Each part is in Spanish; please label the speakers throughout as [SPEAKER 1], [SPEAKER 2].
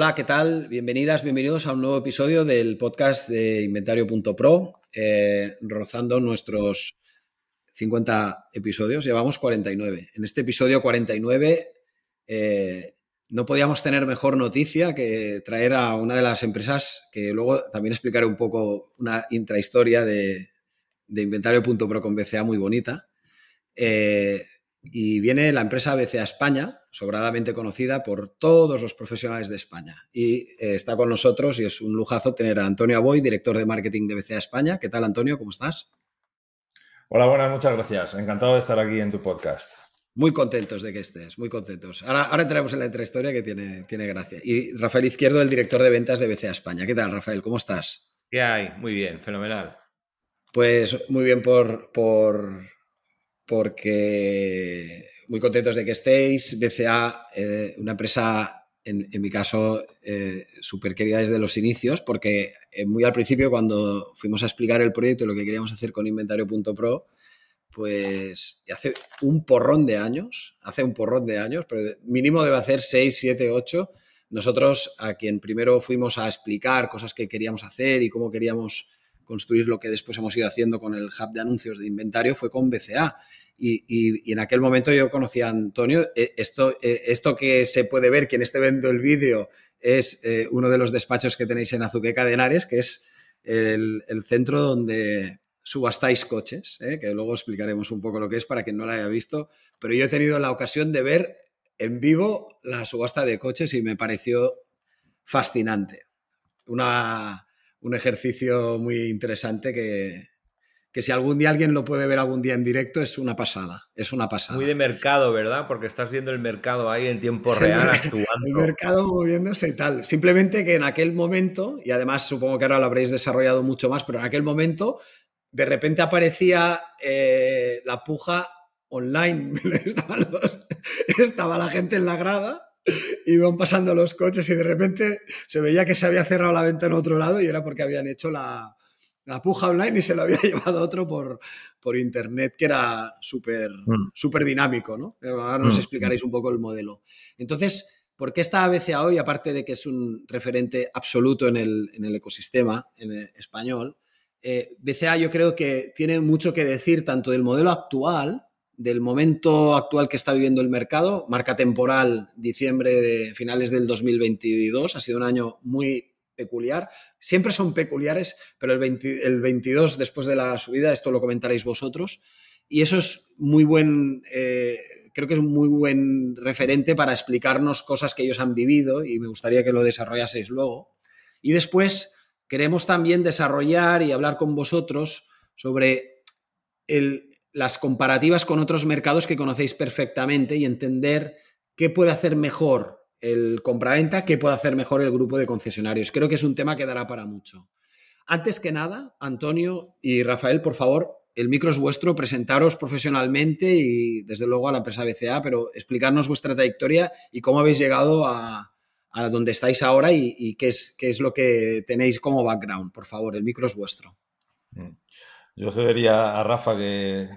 [SPEAKER 1] Hola, ¿qué tal? Bienvenidas, bienvenidos a un nuevo episodio del podcast de Inventario.pro, eh, rozando nuestros 50 episodios. Llevamos 49. En este episodio 49 eh, no podíamos tener mejor noticia que traer a una de las empresas que luego también explicaré un poco una intrahistoria de, de Inventario.pro con BCA muy bonita. Eh, y viene la empresa BCA España, sobradamente conocida por todos los profesionales de España. Y eh, está con nosotros y es un lujazo tener a Antonio Aboy, director de marketing de BCA España. ¿Qué tal, Antonio? ¿Cómo estás?
[SPEAKER 2] Hola, buenas, muchas gracias. Encantado de estar aquí en tu podcast.
[SPEAKER 1] Muy contentos de que estés, muy contentos. Ahora, ahora entraremos en la intrahistoria que tiene, tiene gracia. Y Rafael Izquierdo, el director de ventas de BCA España. ¿Qué tal, Rafael? ¿Cómo estás?
[SPEAKER 3] ¿Qué hay? Muy bien, fenomenal.
[SPEAKER 1] Pues muy bien por, por porque muy contentos de que estéis. BCA, eh, una empresa, en, mi caso, eh, súper querida desde los inicios, porque eh, muy al principio, cuando fuimos a explicar el proyecto y lo que queríamos hacer con Inventario.pro, pues hace un porrón de años, hace un porrón de años, pero mínimo debe hacer 6, 7, 8. Nosotros, a quien primero fuimos a explicar cosas que queríamos hacer y cómo queríamos construir lo que después hemos ido haciendo con el hub de anuncios de inventario fue con BCA. Y, en aquel momento yo conocí a Antonio. Eh, esto, eh, esto que se puede ver, quien esté viendo el vídeo, es eh, uno de los despachos que tenéis en Azuqueca de Henares, que es el, centro donde subastáis coches, que luego explicaremos un poco lo que es para quien no lo haya visto. Pero yo he tenido la ocasión de ver en vivo la subasta de coches y me pareció fascinante. Una, un ejercicio muy interesante que, que si algún día alguien lo puede ver algún día en directo es una pasada, es una pasada.
[SPEAKER 3] Muy de mercado, ¿verdad? Porque estás viendo el mercado ahí en tiempo real actuando.
[SPEAKER 1] El mercado moviéndose y tal. Simplemente que en aquel momento, y además supongo que ahora lo habréis desarrollado mucho más, pero en aquel momento de repente aparecía eh, la puja online. estaba la gente en la grada iban pasando los coches y de repente se veía que se había cerrado la venta en otro lado y era porque habían hecho la, puja online y se lo había llevado otro por, por internet, que era súper mm. dinámico, ¿no? Ahora nos mm. explicaréis un poco el modelo. Entonces, ¿por qué está BCA hoy, aparte de que es un referente absoluto en el, ecosistema en español? Eh, BCA yo creo que tiene mucho que decir tanto del modelo actual, del momento actual que está viviendo el mercado, marca temporal diciembre de finales del 2022, ha sido un año muy peculiar. Siempre son peculiares, pero el, el 22 después de la subida, esto lo comentaréis vosotros, y eso es muy buen, eh, creo que es un muy buen referente para explicarnos cosas que ellos han vivido y me gustaría que lo desarrollaseis luego. Y después queremos también desarrollar y hablar con vosotros sobre el, las comparativas con otros mercados que conocéis perfectamente y entender qué puede hacer mejor el compraventa, qué puede hacer mejor el grupo de concesionarios. Creo que es un tema que dará para mucho. Antes que nada, Antonio y Rafael, por favor, el micro es vuestro, presentaros profesionalmente y desde luego a la empresa BCA, pero explicarnos vuestra trayectoria y cómo habéis llegado a, donde estáis ahora y, qué, es, qué es lo que tenéis como background. Por favor, el micro es vuestro.
[SPEAKER 2] Mm. Yo cedería a Rafa que,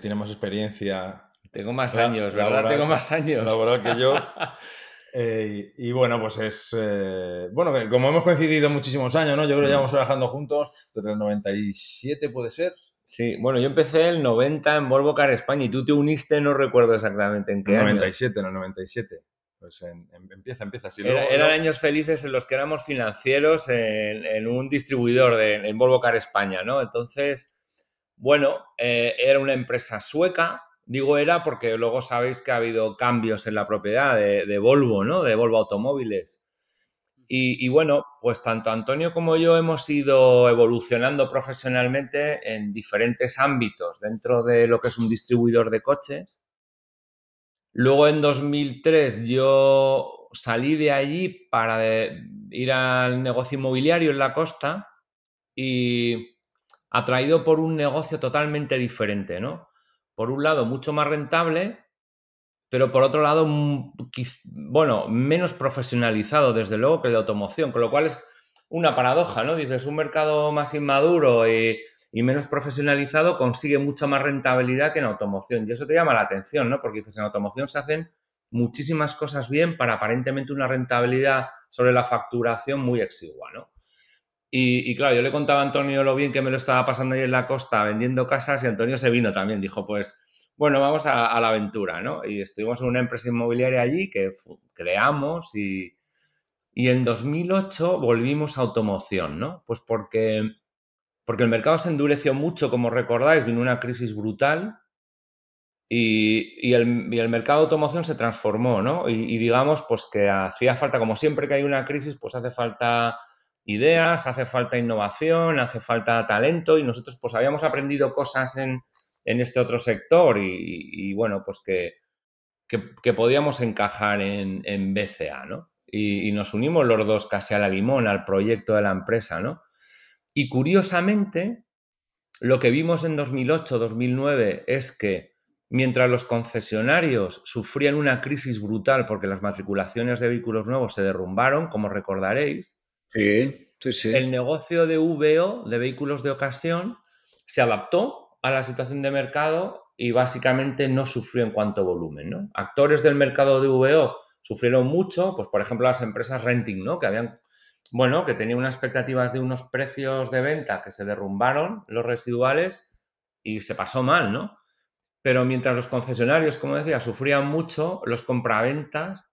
[SPEAKER 2] tiene más experiencia.
[SPEAKER 3] Tengo más años, ¿verdad? Tengo más años.
[SPEAKER 2] Laboral que yo. Eh, y, bueno, pues es. Eh, bueno, como hemos coincidido muchísimos años, ¿no? Yo creo que llevamos trabajando juntos desde el 97, ¿puede ser?
[SPEAKER 3] Sí, bueno, yo empecé el 90 en Volvo Car España y tú te uniste, no recuerdo exactamente en qué.
[SPEAKER 2] En el 97, en el 97. Pues empieza, empieza.
[SPEAKER 3] eran años felices en los que éramos financieros en, un distribuidor de, en Volvo Car España, ¿no? Entonces, bueno, eh, era una empresa sueca, digo era porque luego sabéis que ha habido cambios en la propiedad de, Volvo, ¿no? De Volvo Automóviles. Y, bueno, pues tanto Antonio como yo hemos ido evolucionando profesionalmente en diferentes ámbitos dentro de lo que es un distribuidor de coches. Luego en 2003 yo salí de allí para ir al negocio inmobiliario en la costa y atraído por un negocio totalmente diferente, ¿no? Por un lado, mucho más rentable, pero por otro lado, bueno, menos profesionalizado, desde luego, que el de automoción, con lo cual es una paradoja, ¿no? Dices, un mercado más inmaduro y, y, menos profesionalizado consigue mucha más rentabilidad que en automoción. Y eso te llama la atención, ¿no? Porque dices, en automoción se hacen muchísimas cosas bien para aparentemente una rentabilidad sobre la facturación muy exigua, ¿no? Y, claro, yo le contaba a Antonio lo bien que me lo estaba pasando ahí en la costa vendiendo casas y Antonio se vino también. Dijo, pues, bueno, vamos a, la aventura, ¿no? Y estuvimos en una empresa inmobiliaria allí que creamos y, y en 2008 volvimos a automoción, ¿no? Pues porque, porque el mercado se endureció mucho, como recordáis, vino una crisis brutal y, y, el, y el, mercado de automoción se transformó, ¿no? Y, y digamos, pues que hacía falta, como siempre que hay una crisis, pues hace falta ideas, hace falta innovación, hace falta talento y nosotros pues habíamos aprendido cosas en, este otro sector y, bueno, pues que, que, podíamos encajar en, en BCA, ¿no? Y, nos unimos los dos casi a la limón, al proyecto de la empresa, ¿no? Y curiosamente, lo que vimos en 2008-2009 es que mientras los concesionarios sufrían una crisis brutal porque las matriculaciones de vehículos nuevos se derrumbaron, como recordaréis, el negocio de VO, de vehículos de ocasión, se adaptó a la situación de mercado y básicamente no sufrió en cuanto a volumen. ¿no? Actores del mercado de VO sufrieron mucho, pues por ejemplo las empresas renting, ¿no? que habían, bueno, que tenían unas expectativas de unos precios de venta que se derrumbaron, los residuales, y se pasó mal, ¿no? Pero mientras los concesionarios, como decía, sufrían mucho, los compraventas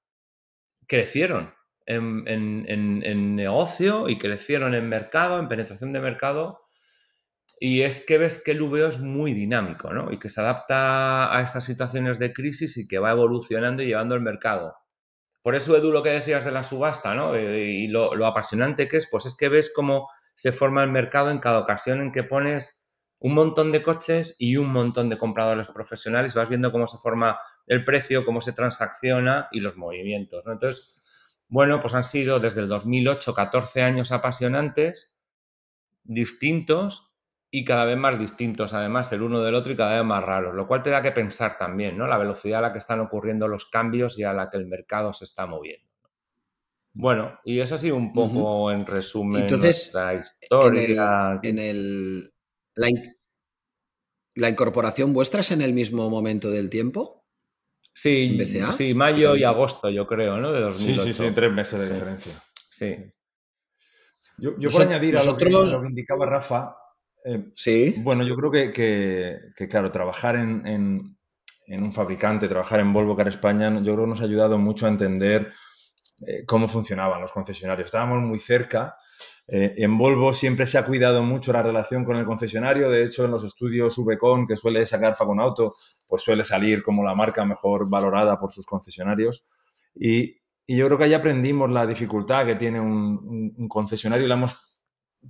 [SPEAKER 3] crecieron en, negocio y crecieron en mercado, en penetración de mercado. Y es que ves que el VO es muy dinámico, ¿no? Y que se adapta a estas situaciones de crisis y que va evolucionando y llevando el mercado. Por eso, Edu, lo que decías de la subasta, ¿no? Y lo, lo apasionante que es, pues es que ves cómo se forma el mercado en cada ocasión en que pones un montón de coches y un montón de compradores profesionales. Vas viendo cómo se forma el precio, cómo se transacciona y los movimientos. Entonces, bueno, pues han sido desde el 2008 14 años apasionantes, distintos y cada vez más distintos, además, el uno del otro y cada vez más raros, lo cual te da que pensar también, ¿no? La velocidad a la que están ocurriendo los cambios y a la que el mercado se está moviendo. Bueno, y eso ha sido un poco en resumen
[SPEAKER 1] Entonces, nuestra historia. En, el, la, la, incorporación vuestra es en el mismo momento del tiempo?
[SPEAKER 3] Sí, sí, mayo y agosto, yo creo, ¿no? De 2008.
[SPEAKER 2] Sí, sí, sí, tres meses de diferencia. Sí. Yo, yo por añadir a lo, que, indicaba Rafa, eh, sí. bueno, yo creo que, claro, trabajar en, un fabricante, trabajar en Volvo Car España, yo creo que nos ha ayudado mucho a entender eh, cómo funcionaban los concesionarios. Estábamos muy cerca. Eh, en Volvo siempre se ha cuidado mucho la relación con el concesionario. De hecho, en los estudios VCON que suele sacar Fagon Auto, pues suele salir como la marca mejor valorada por sus concesionarios. Y, yo creo que ahí aprendimos la dificultad que tiene un, concesionario y la hemos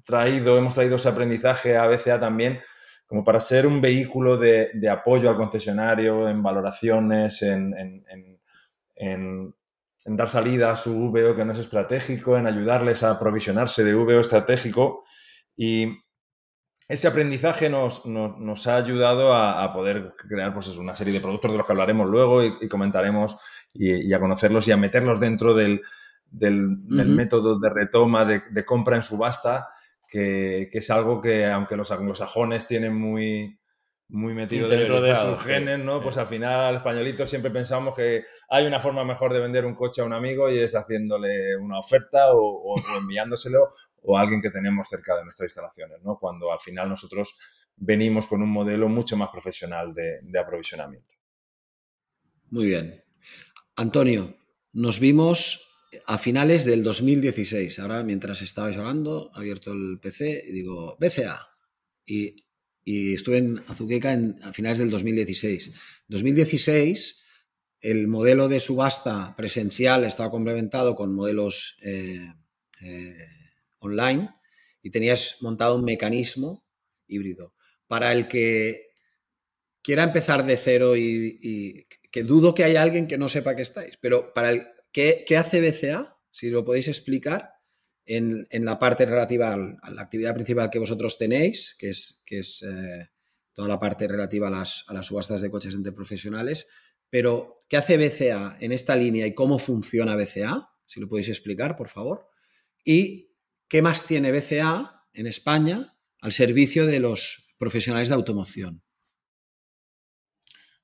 [SPEAKER 2] traído, hemos traído ese aprendizaje a BCA también, como para ser un vehículo de, apoyo al concesionario en valoraciones, en, en, dar salida a su VO que no es estratégico, en ayudarles a aprovisionarse de VO estratégico. Y, ese aprendizaje nos, ha ayudado a, poder crear pues, una serie de productos de los que hablaremos luego y, comentaremos y, a conocerlos y a meterlos dentro del, método de retoma de, compra en subasta, que, es algo que, aunque los anglosajones tienen muy, muy metido dentro de sus genes, ¿no? Pues al final, españolitos siempre pensamos que hay una forma mejor de vender un coche a un amigo y es haciéndole una oferta o enviándoselo o alguien que tenemos cerca de nuestras instalaciones, ¿no? Cuando al final nosotros venimos con un modelo mucho más profesional de, aprovisionamiento.
[SPEAKER 1] Muy bien. Antonio, nos vimos a finales del 2016. Ahora, mientras estabais hablando, he abierto el PC y digo, BCA. Y, estuve en Azuqueca en, a finales del 2016. 2016, el modelo de subasta presencial estaba complementado con modelos eh, eh, online y tenías montado un mecanismo híbrido. Para el que quiera empezar de cero y, que dudo que haya alguien que no sepa que estáis, pero para el ¿qué, hace BCA? Si lo podéis explicar en, la parte relativa a la actividad principal que vosotros tenéis, que es, eh, toda la parte relativa a las, a las subastas de coches entre profesionales. Pero, ¿qué hace BCA en esta línea y cómo funciona BCA? Si lo podéis explicar, por favor. ¿Y qué más tiene BCA en España al servicio de los profesionales de automoción?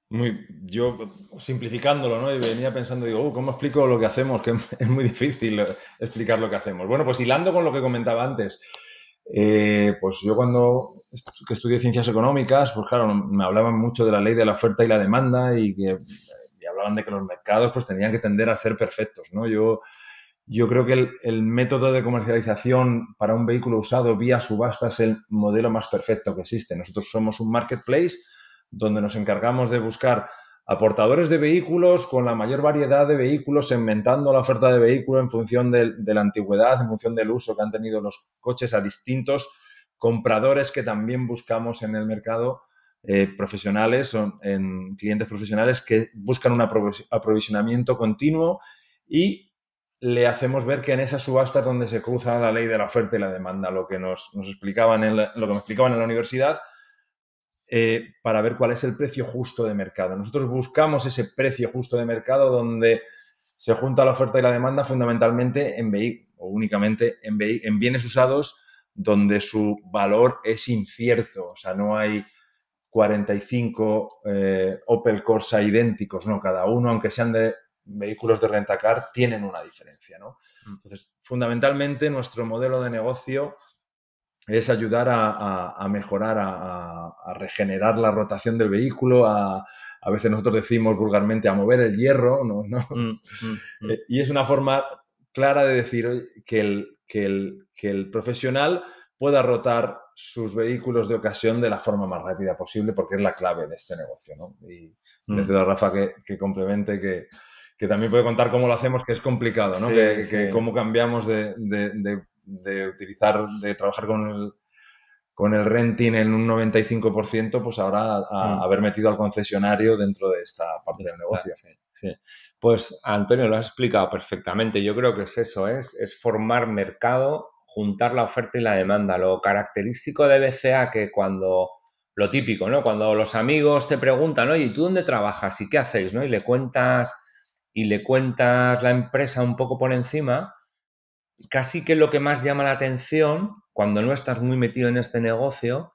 [SPEAKER 2] Muy, yo simplificándolo, ¿no? Y venía pensando, digo, uh, ¿cómo explico lo que hacemos? Que es muy difícil explicar lo que hacemos. Bueno, pues hilando con lo que comentaba antes, eh, pues yo cuando estudié ciencias económicas, pues claro, me hablaban mucho de la ley de la oferta y la demanda y que hablaban de que los mercados pues tenían que tender a ser perfectos, ¿no? Yo, yo creo que el, el, método de comercialización para un vehículo usado vía subasta es el modelo más perfecto que existe. Nosotros somos un marketplace donde nos encargamos de buscar aportadores de vehículos con la mayor variedad de vehículos, segmentando la oferta de vehículo en función de, la antigüedad, en función del uso que han tenido los coches a distintos compradores que también buscamos en el mercado eh, profesionales o en clientes profesionales que buscan un aprovisionamiento continuo y le hacemos ver que en esas subastas donde se cruza la ley de la oferta y la demanda, lo que nos, explicaban en lo que me explicaban en la universidad, eh, para ver cuál es el precio justo de mercado. Nosotros buscamos ese precio justo de mercado donde se junta la oferta y la demanda fundamentalmente en vehículos o únicamente en, en bienes usados donde su valor es incierto, o sea, no hay 45 eh, Opel Corsa idénticos, no, cada uno, aunque sean de vehículos de rentacar, tienen una diferencia, ¿no? Mm. Entonces, fundamentalmente nuestro modelo de negocio es ayudar a, mejorar, a, regenerar la rotación del vehículo, a, a veces nosotros decimos vulgarmente a mover el hierro, ¿no? Mm, mm, mm. Eh, y es una forma clara de decir que el, que, el, que el profesional pueda rotar sus vehículos de ocasión de la forma más rápida posible, porque es la clave de este negocio. ¿no? Y le pido a Rafa que, complemente, que, que, también puede contar cómo lo hacemos, que es complicado, ¿no? que, cómo cambiamos de, de utilizar, de trabajar con el, con el renting en un 95%, pues ahora a, mm. haber metido al concesionario dentro de esta parte del negocio.
[SPEAKER 3] Pues Antonio lo has explicado perfectamente. Yo creo que es eso, es, es formar mercado, juntar la oferta y la demanda. Lo característico de BCA que cuando lo típico, ¿no? Cuando los amigos te preguntan, oye, ¿y tú dónde trabajas? ¿Y qué hacéis? ¿no? Y le cuentas, y le cuentas la empresa un poco por encima, casi que lo que más llama la atención cuando no estás muy metido en este negocio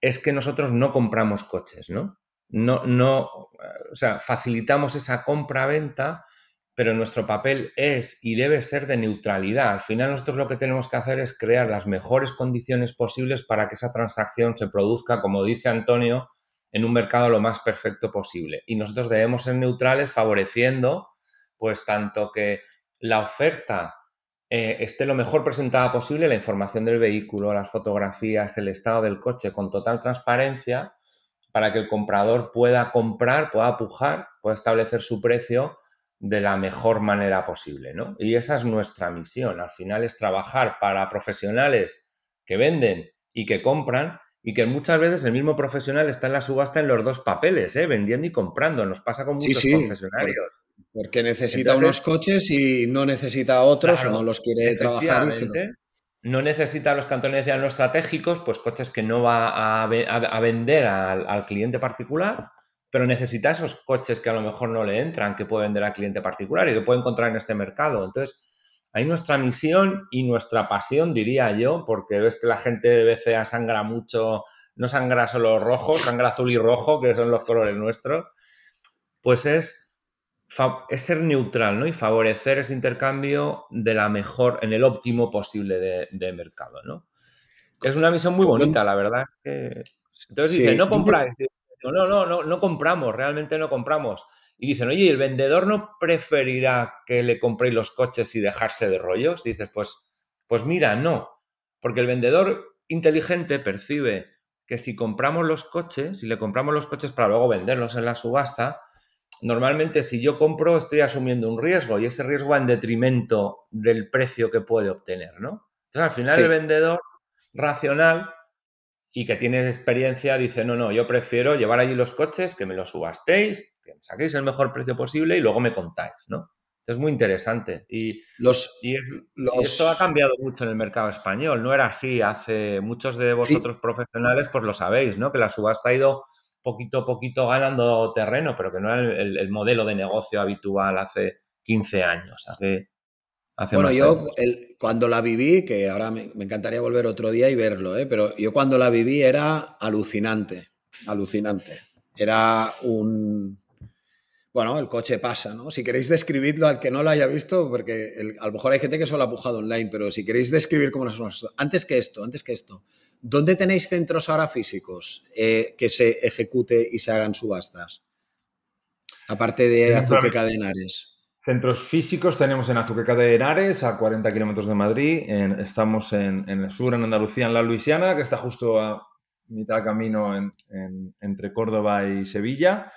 [SPEAKER 3] es que nosotros no compramos coches, ¿no? No, no, o sea, facilitamos esa compra-venta, pero nuestro papel es y debe ser de neutralidad. Al final nosotros lo que tenemos que hacer es crear las mejores condiciones posibles para que esa transacción se produzca, como dice Antonio, en un mercado lo más perfecto posible. Y nosotros debemos ser neutrales favoreciendo, pues tanto que la oferta eh, esté lo mejor presentada posible la información del vehículo, las fotografías, el estado del coche con total transparencia para que el comprador pueda comprar, pueda pujar, pueda establecer su precio de la mejor manera posible, ¿no? Y esa es nuestra misión. Al final es trabajar para profesionales que venden y que compran y que muchas veces el mismo profesional está en la subasta en los dos papeles, ¿eh? vendiendo y comprando. Nos pasa con muchos profesionarios.
[SPEAKER 1] Porque necesita unos coches y no necesita otros o no los quiere trabajar.
[SPEAKER 3] No necesita los cantones no estratégicos, pues coches que no va a, vender al, cliente particular, pero necesita esos coches que a lo mejor no le entran, que puede vender al cliente particular y que puede encontrar en este mercado. Entonces, hay nuestra misión y nuestra pasión, diría yo, porque ves que la gente de BCA sangra mucho, no sangra solo rojo, sangra azul y rojo, que son los colores nuestros, pues es es ser neutral ¿no? y favorecer ese intercambio de la mejor, en el óptimo posible de, mercado. ¿no? Es una misión muy bonita, la verdad. Que... Entonces dicen, no compráis. No, no, no, no compramos, realmente no compramos. Y dicen, oye, ¿el vendedor no preferirá que le compréis los coches y dejarse de rollos? Y dices, pues, pues mira, no. Porque el vendedor inteligente percibe que si compramos los coches, si le compramos los coches para luego venderlos en la subasta, normalmente si yo compro estoy asumiendo un riesgo y ese riesgo va en detrimento del precio que puede obtener, ¿no? Entonces al final el vendedor racional y que tiene experiencia dice, no, no, yo prefiero llevar allí los coches, que me los subastéis, que me saquéis el mejor precio posible y luego me contáis, ¿no? Es muy interesante. Y, los, y, esto ha cambiado mucho en el mercado español. No era así hace muchos de vosotros profesionales, pues lo sabéis, ¿no? Que la subasta ha ido poquito a poquito ganando terreno, pero que no era el, modelo de negocio habitual hace 15 años. Hace,
[SPEAKER 1] bueno, yo cuando la viví, que ahora me, encantaría volver otro día y verlo, ¿eh? pero yo cuando la viví era alucinante, alucinante. Era un, bueno, el coche pasa, ¿no? Si queréis describirlo al que no lo haya visto, porque a lo mejor hay gente que solo ha pujado online, pero si queréis describir cómo son antes que esto, antes que esto, ¿dónde tenéis centros ahora físicos eh, que se ejecute y se hagan subastas? Aparte de Azuque Cadenares.
[SPEAKER 2] Centros físicos tenemos en Azuque Cadenares, a 40 kilómetros de Madrid. estamos en, el sur, en Andalucía, en la Luisiana, que está justo a mitad de camino entre Córdoba y Sevilla.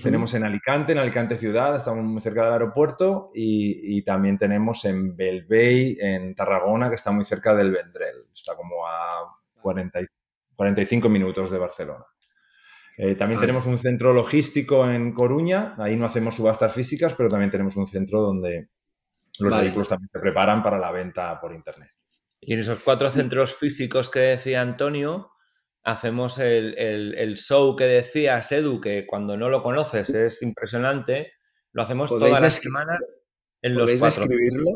[SPEAKER 2] Tenemos en Alicante, en Alicante ciudad, estamos muy cerca del aeropuerto y, también tenemos en Belvey, en Tarragona, que está muy cerca del Vendrell, está como a 40, 45 minutos de Barcelona. Eh, también tenemos un centro logístico en Coruña, ahí no hacemos subastas físicas, pero también tenemos un centro donde los vehículos también se preparan para la venta por Internet.
[SPEAKER 3] Y en esos cuatro centros físicos que decía Antonio, hacemos el, show que decía Edu, que cuando no lo conoces es impresionante, lo hacemos todas las semanas
[SPEAKER 1] en los cuatro. describirlo?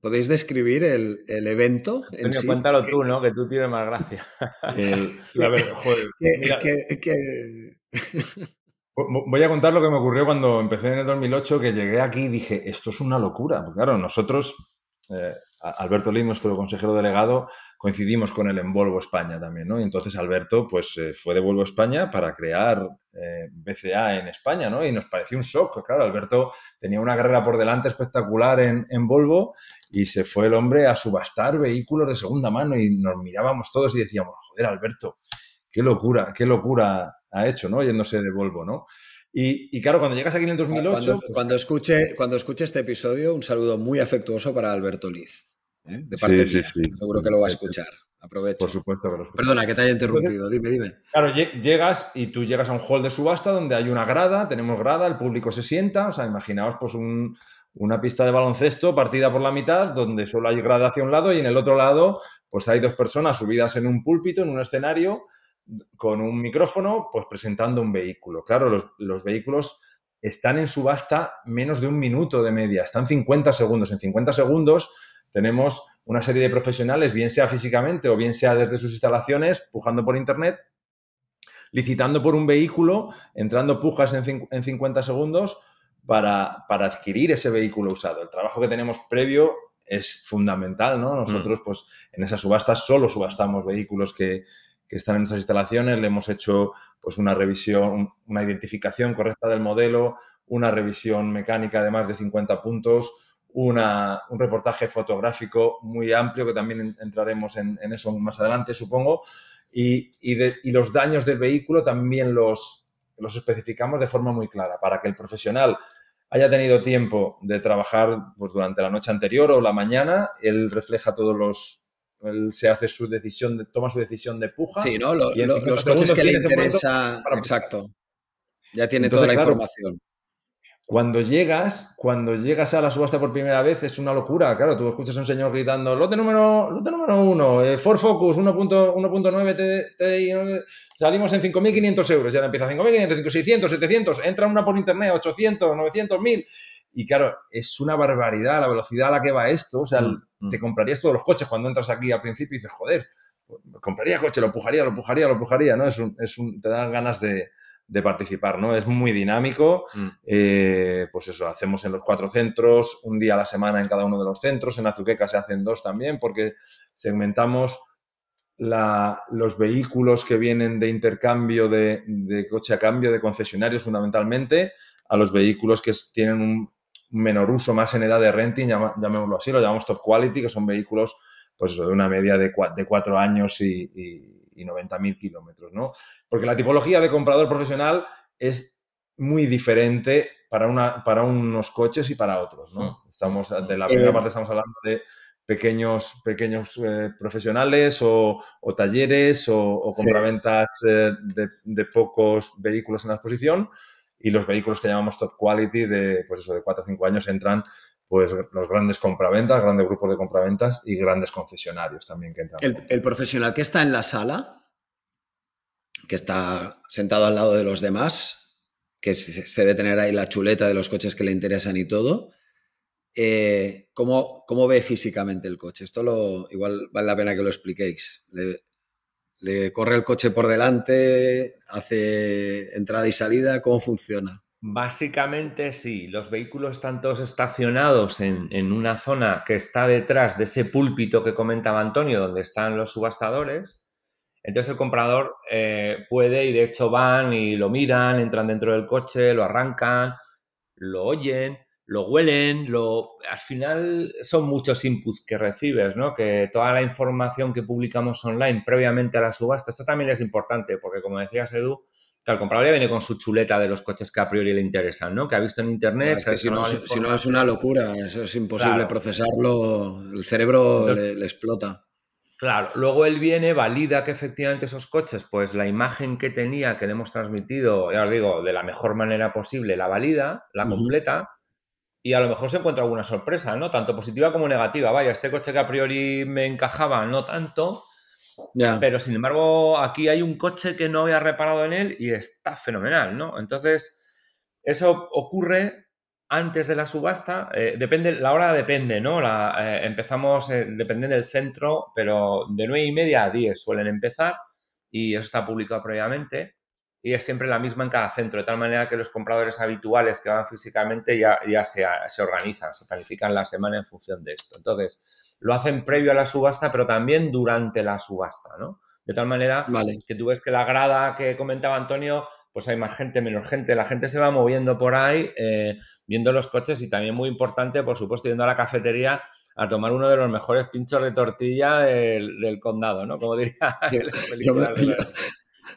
[SPEAKER 1] ¿Podéis describir el, evento?
[SPEAKER 3] En cuéntalo tú, ¿no? Que tú tienes más gracia.
[SPEAKER 2] Voy a contar lo que me ocurrió cuando empecé en el 2008, que llegué aquí y dije, esto es una locura. claro, nosotros, eh, Alberto Lim, nuestro consejero delegado, coincidimos con él en Volvo España también, ¿no? Y entonces Alberto, pues, eh, fue de Volvo España para crear eh, BCA en España, ¿no? Y nos pareció un shock, claro, Alberto tenía una carrera por delante espectacular en, en Volvo y se fue el hombre a subastar vehículos de segunda mano y nos mirábamos todos y decíamos, joder, Alberto, qué locura, qué locura ha hecho, ¿no? Yéndose de Volvo, ¿no? Y, claro, cuando llegas aquí en el 2008...
[SPEAKER 1] Cuando, cuando, escuche, cuando escuche este episodio, un saludo muy afectuoso para Alberto Liz. ¿Eh? de parte sí, sí, Seguro que lo va a escuchar. Aprovecho.
[SPEAKER 2] Por supuesto,
[SPEAKER 1] Perdona que te haya interrumpido, dime, dime.
[SPEAKER 2] Claro, llegas y tú llegas a un hall de subasta donde hay una grada, tenemos grada, el público se sienta, o sea, imaginaos pues una pista de baloncesto partida por la mitad donde solo hay grada hacia un lado y en el otro lado pues hay dos personas subidas en un púlpito, en un escenario, con un micrófono, pues presentando un vehículo. Claro, los, los vehículos están en subasta menos de un minuto de media, están 50 segundos. En 50 segundos tenemos una serie de profesionales, bien sea físicamente o bien sea desde sus instalaciones, pujando por Internet, licitando por un vehículo, entrando pujas en, 50 segundos para, adquirir ese vehículo usado. El trabajo que tenemos previo es fundamental, ¿no? Nosotros, mm. pues, en esas subastas solo subastamos vehículos que, que están en nuestras instalaciones, le hemos hecho, pues, una revisión, una identificación correcta del modelo, una revisión mecánica de más de 50 puntos, un reportaje fotográfico muy amplio, que también entraremos en, eso más adelante, supongo, y, los daños del vehículo también los, los especificamos de forma muy clara, para que el profesional haya tenido tiempo de trabajar pues, durante la noche anterior o la mañana, él refleja todos los, él se hace su decisión, toma su decisión de puja.
[SPEAKER 1] Sí, ¿no? los coches que le interesa, exacto. Ya tiene toda la información.
[SPEAKER 2] Cuando llegas, cuando llegas a la subasta por primera vez es una locura. Claro, tú escuchas a un señor gritando, lote número, lote número uno, eh, Ford Focus 1.9 TI, salimos en 5.500 euros. Ya empieza 5.500, 5.600, 700, entra una por internet, 800, 900, 1.000. Y claro, es una barbaridad la velocidad a la que va esto. O sea, mm, mm. te comprarías todos los coches cuando entras aquí al principio y dices, joder, compraría coche, lo pujaría, lo pujaría, lo pujaría, ¿no? Es es un, te dan ganas de, de participar, ¿no? Es muy dinámico. Mm. Eh, pues eso, hacemos en los cuatro centros, un día a la semana en cada uno de los centros. En Azuqueca se hacen dos también porque segmentamos los vehículos que vienen de intercambio de, coche a cambio, de concesionarios fundamentalmente, a los vehículos que tienen un menor uso, más en edad de renting, llamémoslo así, lo llamamos top quality, que son vehículos pues eso, de una media de, de cuatro años y y 90.000 kilómetros, ¿no? Porque la tipología de comprador profesional es muy diferente para, una, para unos coches y para otros, ¿no? Mm. Estamos, de la primera eh, parte estamos hablando de pequeños, pequeños eh, profesionales o, talleres o, compraventas eh, de, pocos vehículos en la exposición y los vehículos que llamamos top quality de, pues eso, de 4 o 5 años entran pues los grandes compraventas, grandes grupos de compraventas y grandes concesionarios también que entran.
[SPEAKER 1] El, profesional que está en la sala, que está sentado al lado de los demás, que se debe tener ahí la chuleta de los coches que le interesan y todo, eh, ¿cómo, ve físicamente el coche? Esto lo, igual vale la pena que lo expliquéis. le corre el coche por delante, hace entrada y salida, ¿cómo funciona?
[SPEAKER 3] Básicamente sí, los vehículos están todos estacionados en, una zona que está detrás de ese púlpito que comentaba Antonio, donde están los subastadores. Entonces el comprador eh, puede y de hecho van y lo miran, entran dentro del coche, lo arrancan, lo oyen, lo huelen, lo... al final son muchos inputs que recibes, ¿no? Que toda la información que publicamos online previamente a la subasta, esto también es importante porque como decías Edu, Claro, el comprador ya viene con su chuleta de los coches que a priori le interesan, ¿no? Que ha visto en internet.
[SPEAKER 1] es que si no, es una locura, eso es imposible procesarlo, el cerebro le, explota.
[SPEAKER 3] Claro, luego él viene, valida que efectivamente esos coches, pues la imagen que tenía, que le hemos transmitido, ya os digo, de la mejor manera posible, la valida, la completa, y a lo mejor se encuentra alguna sorpresa, ¿no? Tanto positiva como negativa. Vaya, este coche que a priori me encajaba, no tanto, pero sin embargo, aquí hay un coche que no había reparado en él y está fenomenal, ¿no? Entonces, eso ocurre antes de la subasta. Eh, depende, la hora depende, ¿no? La, eh, empezamos, eh, depende del centro, pero de 9 y media a 10 suelen empezar y eso está publicado previamente. Y es siempre la misma en cada centro, de tal manera que los compradores habituales que van físicamente ya, ya se, se organizan, se planifican la semana en función de esto. Entonces, lo hacen previo a la subasta, pero también durante la subasta, ¿no? De tal manera que tú ves que la grada que comentaba Antonio, pues hay más gente, menos gente, la gente se va moviendo por ahí, eh, viendo los coches y también muy importante, por supuesto, yendo a la cafetería a tomar uno de los mejores pinchos de tortilla del, condado, ¿no? Como diría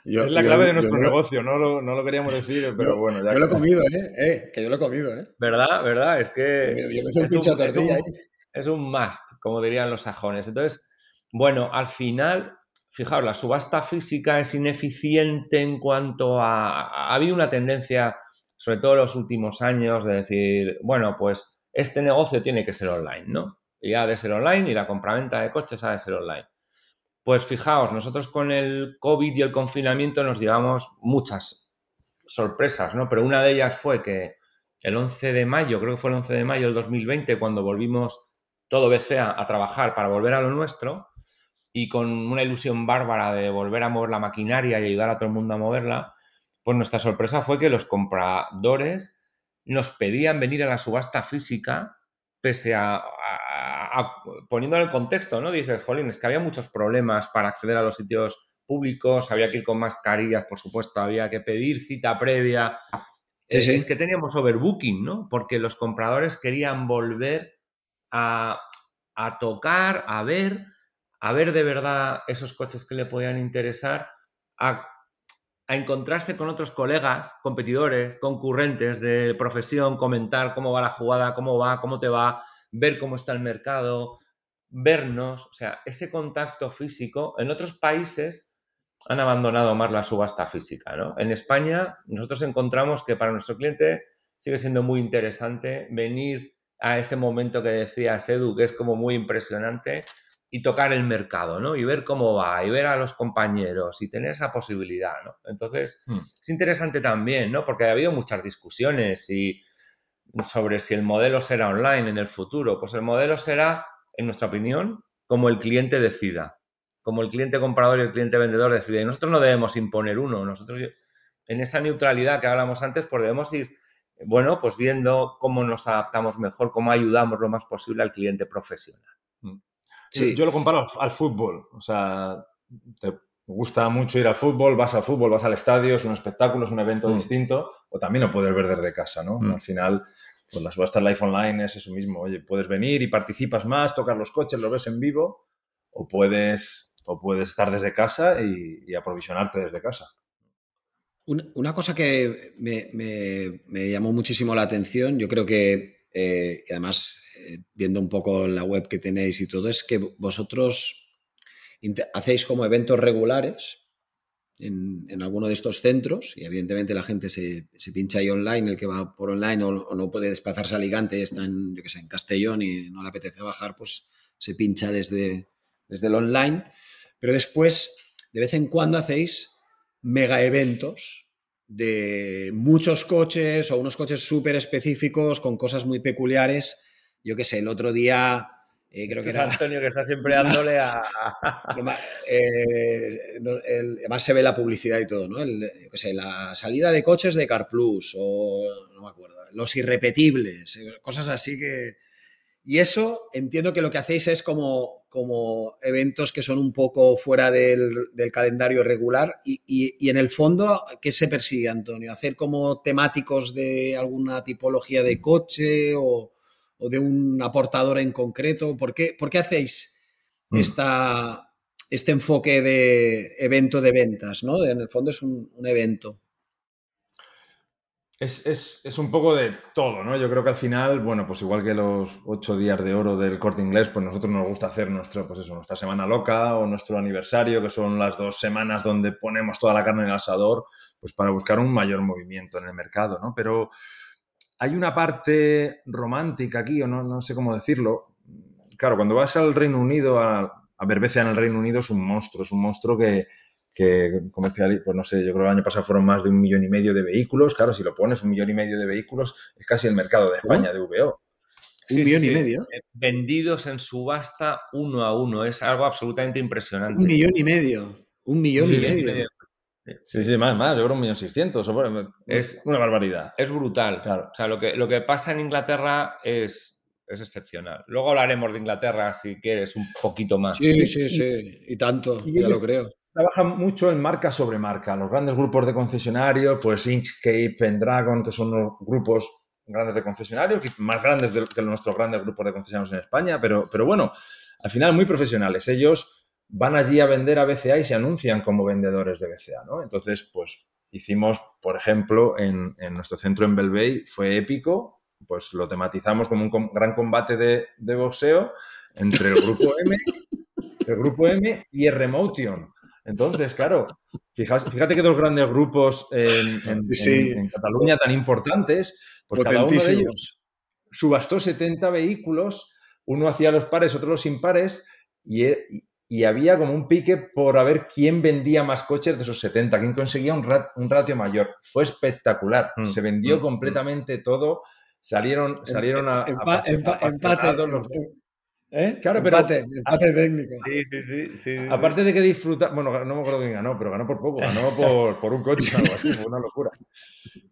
[SPEAKER 3] es la clave de nuestro negocio, no lo, no lo, queríamos decir, pero bueno.
[SPEAKER 1] Ya yo lo he comido, ¿eh? ¿eh? Que yo lo he comido, ¿eh?
[SPEAKER 3] ¿Verdad? ¿Verdad? Es que. Yo me un pincho de tortilla ahí. Es un must como dirían los sajones. Entonces, bueno, al final, fijaos, la subasta física es ineficiente en cuanto a... Ha habido una tendencia, sobre todo en los últimos años, de decir, bueno, pues este negocio tiene que ser online, ¿no? Y ha de ser online y la compraventa de coches ha de ser online. Pues fijaos, nosotros con el COVID y el confinamiento nos llevamos muchas sorpresas, ¿no? Pero una de ellas fue que el 11 de mayo, creo que fue el 11 de mayo del 2020, cuando volvimos todo BCA a trabajar para volver a lo nuestro y con una ilusión bárbara de volver a mover la maquinaria y ayudar a todo el mundo a moverla, pues nuestra sorpresa fue que los compradores nos pedían venir a la subasta física pese a, poniendo en el contexto, ¿no? Dices, jolín, es que había muchos problemas para acceder a los sitios públicos, había que ir con mascarillas, por supuesto, había que pedir cita previa. Sí, sí. Es que teníamos overbooking, ¿no? Porque los compradores querían volver a, tocar, a ver, a ver de verdad esos coches que le podían interesar, a, encontrarse con otros colegas, competidores, concurrentes de profesión, comentar cómo va la jugada, cómo va, cómo te va, ver cómo está el mercado, vernos, o sea, ese contacto físico. En otros países han abandonado más la subasta física, ¿no? En España nosotros encontramos que para nuestro cliente sigue siendo muy interesante venir a ese momento que decía Edu, que es como muy impresionante, y tocar el mercado, ¿no? Y ver cómo va, y ver a los compañeros, y tener esa posibilidad, ¿no? Entonces, hmm. es interesante también, ¿no? Porque ha habido muchas discusiones y sobre si el modelo será online en el futuro. Pues el modelo será, en nuestra opinión, como el cliente decida, como el cliente comprador y el cliente vendedor decida. Y nosotros no debemos imponer uno, nosotros en esa neutralidad que hablamos antes, pues debemos ir bueno, pues viendo cómo nos adaptamos mejor, cómo ayudamos lo más posible al cliente profesional.
[SPEAKER 2] Mm. Sí. Yo lo comparo al fútbol, o sea, te gusta mucho ir al fútbol, vas al fútbol, vas al estadio, es un espectáculo, es un evento mm. distinto, o también lo puedes ver desde casa, ¿no? Mm. Al final, pues las subastas live online es eso mismo, oye, puedes venir y participas más, tocas los coches, lo ves en vivo, o puedes, o puedes estar desde casa y aprovisionarte desde casa.
[SPEAKER 1] Una, cosa que me, llamó muchísimo la atención, yo creo que, eh, además, eh, viendo un poco la web que tenéis y todo, es que vosotros hacéis como eventos regulares en, alguno de estos centros y evidentemente la gente se, pincha ahí online, el que va por online o, no puede desplazarse a Alicante, está en, yo que sé, en Castellón y no le apetece bajar, pues se pincha desde, desde el online. Pero después, de vez en cuando hacéis mega eventos de muchos coches o unos coches súper específicos con cosas muy peculiares. Yo qué sé, el otro día eh, creo que era...
[SPEAKER 3] Antonio que está siempre dándole a...
[SPEAKER 1] Eh, además se ve la publicidad y todo, ¿no? yo qué sé, la salida de coches de CarPlus o no me acuerdo, los irrepetibles, eh, cosas así que... Y eso entiendo que lo que hacéis es como, como eventos que son un poco fuera del, calendario regular y, en el fondo, ¿qué se persigue, Antonio? ¿Hacer como temáticos de alguna tipología de coche o, de un aportador en concreto? ¿Por qué, por qué hacéis mm. esta, este enfoque de evento de ventas? ¿no? En el fondo es un evento.
[SPEAKER 2] Es, un poco de todo, ¿no? Yo creo que al final, bueno, pues igual que los ocho días de oro del corte inglés, pues nosotros nos gusta hacer nuestro, pues eso, nuestra semana loca o nuestro aniversario, que son las dos semanas donde ponemos toda la carne en el asador, pues para buscar un mayor movimiento en el mercado, ¿no? Pero hay una parte romántica aquí, o no, no sé cómo decirlo. Claro, cuando vas al Reino Unido, a, a Berbecia en el Reino Unido, es un monstruo, es un monstruo que, que comercial, pues no sé, yo creo que el año pasado fueron más de un millón y medio de vehículos. Claro, si lo pones un millón y medio de vehículos, es casi el mercado de España de VO.
[SPEAKER 1] ¿Un millón y medio?
[SPEAKER 3] Eh, vendidos en subasta uno a uno. Es algo absolutamente impresionante.
[SPEAKER 1] Un millón y medio. Un millón, y, medio.
[SPEAKER 2] Sí, sí, más, más. Yo creo un millón seiscientos. Es una barbaridad.
[SPEAKER 3] Es brutal. Claro. O sea, lo que, lo que pasa en Inglaterra es, es excepcional. Luego hablaremos de Inglaterra si quieres un poquito más.
[SPEAKER 1] Sí, sí, sí. Y tanto, ya lo creo
[SPEAKER 2] trabajan mucho en marca sobre marca. Los grandes grupos de concesionarios, pues Inchcape, Pendragon, que son los grupos grandes de concesionarios, más grandes que nuestros grandes grupos de concesionarios en España, pero, pero bueno, al final muy profesionales. Ellos van allí a vender a BCA y se anuncian como vendedores de BCA, ¿no? Entonces, pues hicimos, por ejemplo, en, nuestro centro en Belvey, fue épico, pues lo tematizamos como un gran combate de, de boxeo entre el grupo M, el grupo M y el Remotion. Entonces, claro, fíjate, que dos grandes grupos en, Cataluña tan importantes, pues cada uno de ellos subastó 70 vehículos, uno hacía los pares, otro los impares, y, y, había como un pique por a ver quién vendía más coches de esos 70, quién conseguía un, ratio mayor. Fue espectacular, mm, se vendió mm, mm. completamente todo, salieron, salieron a,
[SPEAKER 1] empate, ¿Eh? Claro, empate, pero, empate técnico.
[SPEAKER 3] Sí, sí, sí,
[SPEAKER 2] Aparte de que disfruta, bueno, no me acuerdo quién ganó, pero ganó por poco, ganó por, por un coche o algo así, fue una locura.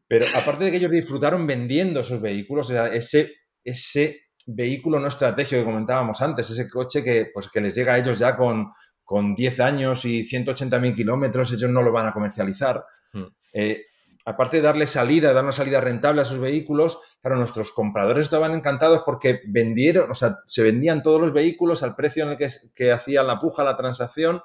[SPEAKER 2] Pero aparte de que ellos disfrutaron vendiendo esos vehículos, o sea, ese, ese vehículo no estratégico que comentábamos antes, ese coche que, pues, que les llega a ellos ya con, con 10 años y 180.000 kilómetros, ellos no lo van a comercializar. Hmm. Eh, aparte de darle salida, dar una salida rentable a sus vehículos, claro, nuestros compradores estaban encantados porque vendieron, o sea, se vendían todos los vehículos al precio en el que, que hacían la puja, la transacción,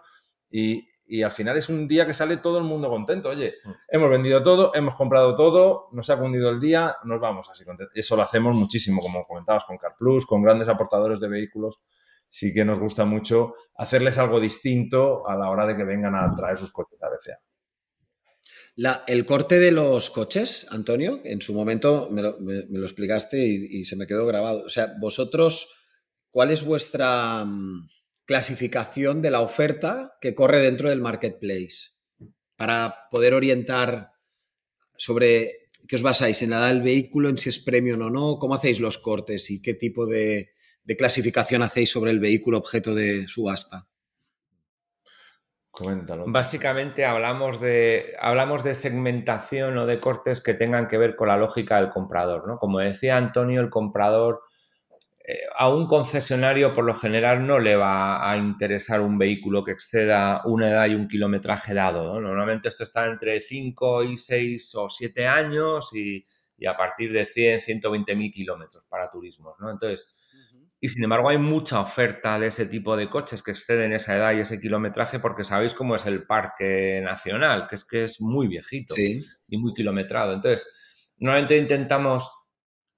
[SPEAKER 2] y, al final es un día que sale todo el mundo contento. Oye, mm. hemos vendido todo, hemos comprado todo, nos ha cundido el día, nos vamos así contentos. Eso lo hacemos muchísimo, como comentabas, con CarPlus, con grandes aportadores de vehículos. Sí que nos gusta mucho hacerles algo distinto a la hora de que vengan a traer sus coches a BCA
[SPEAKER 1] el corte de los coches, Antonio, en su momento me lo, explicaste y, se me quedó grabado. O sea, vosotros, ¿cuál es vuestra mm, clasificación de la oferta que corre dentro del marketplace? Para poder orientar sobre qué os basáis en la edad del vehículo, en si es premium o no, cómo hacéis los cortes y qué tipo de clasificación hacéis sobre el vehículo objeto de subasta.
[SPEAKER 3] Básicamente hablamos de, hablamos de segmentación o de cortes que tengan que ver con la lógica del comprador. ¿no? Como decía Antonio, el comprador eh, a un concesionario por lo general no le va a interesar un vehículo que exceda una edad y un kilometraje dado. Normalmente esto está entre 5 y 6 o 7 años y, y a partir de 100, 120 mil kilómetros para turismos. ¿no? Entonces, y sin embargo hay mucha oferta de ese tipo de coches que exceden esa edad y ese kilometraje porque sabéis cómo es el parque nacional, que es que es muy viejito y muy kilometrado. Entonces, normalmente intentamos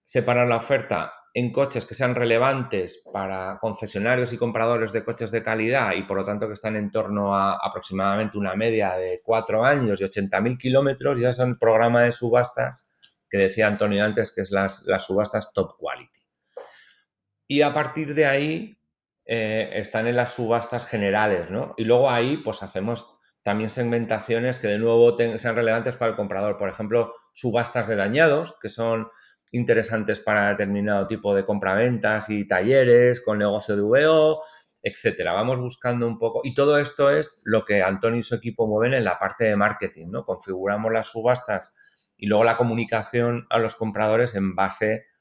[SPEAKER 3] separar la oferta en coches que sean relevantes para concesionarios y compradores de coches de calidad y por lo tanto que están en torno a aproximadamente una media de cuatro años y 80.000 kilómetros, ya son programa de subastas que decía Antonio antes, que es las, las subastas top quality. Y a partir de ahí eh, están en las subastas generales, ¿no? Y luego ahí pues hacemos también segmentaciones que de nuevo sean relevantes para el comprador. Por ejemplo, subastas de dañados, que son interesantes para determinado tipo de compraventas y talleres con negocio de VO, etcétera. Vamos buscando un poco y todo esto es lo que Antonio y su equipo mueven en la parte de marketing, ¿no? Configuramos las subastas y luego la comunicación a los compradores en base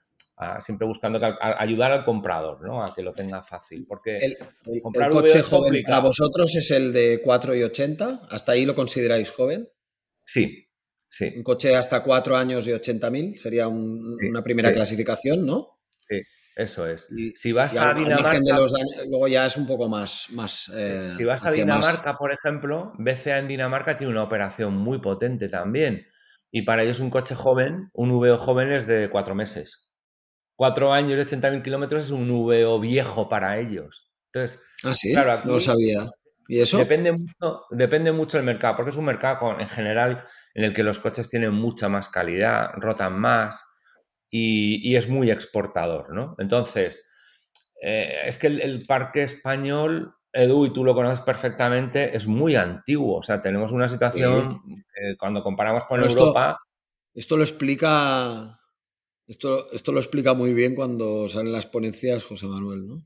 [SPEAKER 3] a siempre buscando ayudar al comprador, ¿no? A que lo tenga fácil, porque
[SPEAKER 1] el, coche joven para vosotros es el de 4 y 80, ¿hasta ahí lo consideráis joven?
[SPEAKER 3] Sí, Sí.
[SPEAKER 1] Un coche hasta cuatro años y 80.000 sería una primera clasificación, ¿no?
[SPEAKER 3] Sí, eso es. si vas a Dinamarca.
[SPEAKER 1] luego ya es un poco más. más
[SPEAKER 3] eh, si vas a Dinamarca, por ejemplo, BCA en Dinamarca tiene una operación muy potente también. Y para ellos un coche joven, un VO joven es de cuatro meses. Cuatro años y 80.000 kilómetros es un VO viejo para ellos. Entonces,
[SPEAKER 1] ah, sí, no lo sabía. ¿Y eso?
[SPEAKER 3] Depende mucho, depende mucho del mercado, porque es un mercado con, en general en el que los coches tienen mucha más calidad, rotan más y, es muy exportador, ¿no? Entonces, eh, es que el, parque español, Edu, y tú lo conoces perfectamente, es muy antiguo. O sea, tenemos una situación, cuando comparamos con Europa...
[SPEAKER 1] Esto lo explica... Esto, esto lo explica muy bien cuando salen las ponencias José Manuel, ¿no?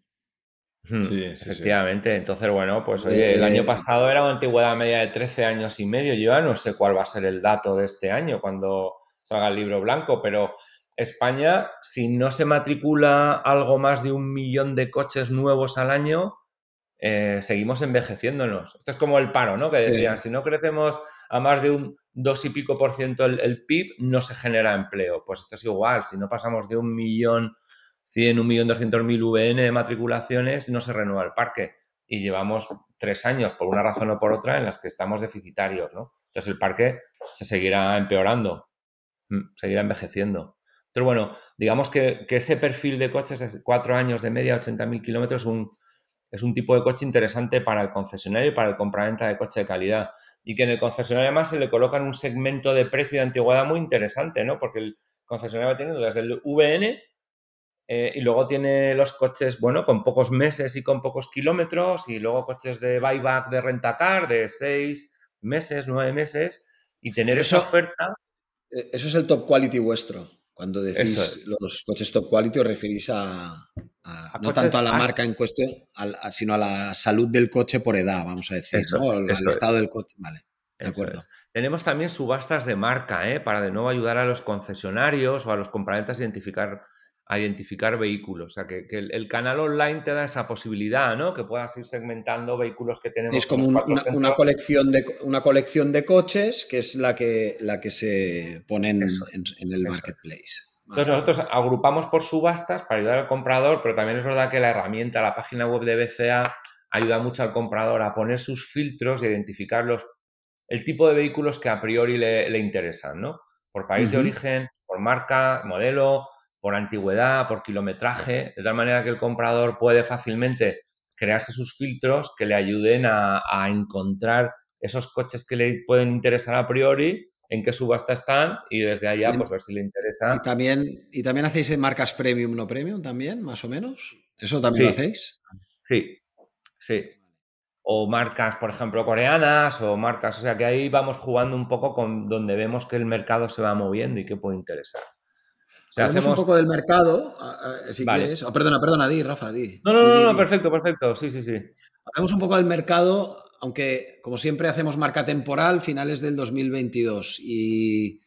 [SPEAKER 3] Sí, efectivamente. Entonces, bueno, pues oye, el año pasado era una antigüedad media de 13 años y medio. Yo ya no sé cuál va a ser el dato de este año cuando salga el libro blanco, pero España, si no se matricula algo más de un millón de coches nuevos al año, eh, seguimos envejeciéndonos. Esto es como el paro, ¿no? Que decían, si no crecemos a más de un dos y pico por ciento el, el PIB, no se genera empleo. Pues esto es igual, si no pasamos de un millón 1.200.000 VN de matriculaciones, no se renueva el parque. Y llevamos tres años, por una razón o por otra, en las que estamos deficitarios, ¿no? Entonces el parque se seguirá empeorando, mm, seguirá envejeciendo. Pero bueno, digamos que, ese perfil de coches de cuatro años de media, 80.000 kilómetros, es un, es un tipo de coche interesante para el concesionario y para el compraventa de coche de calidad. Y que en el concesionario además se le colocan un segmento de precio de antigüedad muy interesante, ¿no? Porque el concesionario va teniendo desde el VN eh, y luego tiene los coches, bueno, con pocos meses y con pocos kilómetros, y luego coches de buyback de rentacar de seis meses, nueve meses, y tener esa oferta.
[SPEAKER 1] Eh, eso es el top quality vuestro. Cuando decís los coches top quality os referís a, no tanto a la marca en cuestión, sino a la salud del coche por edad, vamos a decir, ¿no? al, estado del coche. Vale, de acuerdo.
[SPEAKER 3] Tenemos también subastas de marca, ¿eh? para de nuevo ayudar a los concesionarios o a los compraventas a identificar a identificar vehículos. O sea, que, el, canal online te da esa posibilidad, ¿no? Que puedas ir segmentando vehículos que tenemos.
[SPEAKER 1] Es como una, colección de, una colección de coches que es la que, la que se pone en, el marketplace.
[SPEAKER 3] Entonces nosotros agrupamos por subastas para ayudar al comprador, pero también es verdad que la herramienta, la página web de BCA, ayuda mucho al comprador a poner sus filtros y identificar los, el tipo de vehículos que a priori le, interesan, ¿no? Por país de origen, por marca, modelo, por antigüedad, por kilometraje, de tal manera que el comprador puede fácilmente crearse sus filtros que le ayuden a, encontrar esos coches que le pueden interesar a priori, en qué subasta están y desde allá pues ver si le interesa.
[SPEAKER 1] Y también, y también hacéis marcas premium, no premium también, más o menos. ¿Eso también lo hacéis?
[SPEAKER 3] Sí, sí. O marcas, por ejemplo, coreanas o marcas, o sea que ahí vamos jugando un poco con donde vemos que el mercado se va moviendo y qué puede interesar.
[SPEAKER 1] Hablemos un poco del mercado, si quieres. Oh, perdona, perdona, di, Rafa, di.
[SPEAKER 3] No, no, no, perfecto, perfecto. Sí, sí, sí.
[SPEAKER 1] Hablemos un poco del mercado, aunque como siempre hacemos marca temporal, finales del 2022. Y,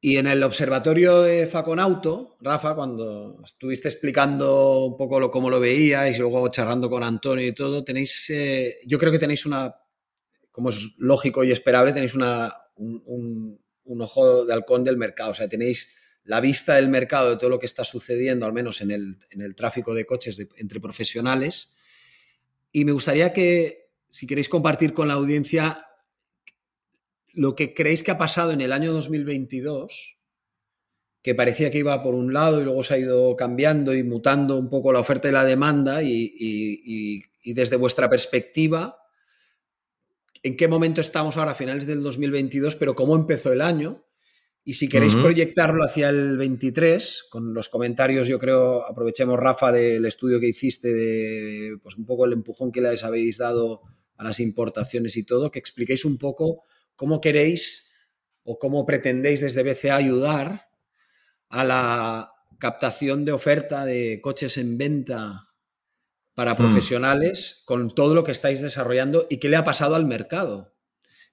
[SPEAKER 1] y en el observatorio de Faconauto, Rafa, cuando estuviste explicando un poco lo, cómo lo veíais y luego charlando con Antonio y todo, tenéis, eh, yo creo que tenéis una, como es lógico y esperable, tenéis una, un un ojo de halcón del mercado. O sea, tenéis la vista del mercado de todo lo que está sucediendo, al menos en el, tráfico de coches entre profesionales. Y me gustaría que, si queréis compartir con la audiencia lo que creéis que ha pasado en el año 2022 que parecía que iba por un lado y luego se ha ido cambiando y mutando un poco la oferta y la demanda y, desde vuestra perspectiva, ¿en qué momento estamos ahora, a finales del 2022, pero cómo empezó el año? Y si queréis proyectarlo hacia el 23, con los comentarios, yo creo, aprovechemos, Rafa, del estudio que hiciste, de pues un poco el empujón que les habéis dado a las importaciones y todo, que expliquéis un poco cómo queréis o cómo pretendéis desde BCA ayudar a la captación de oferta de coches en venta para mm. profesionales con todo lo que estáis desarrollando y qué le ha pasado al mercado.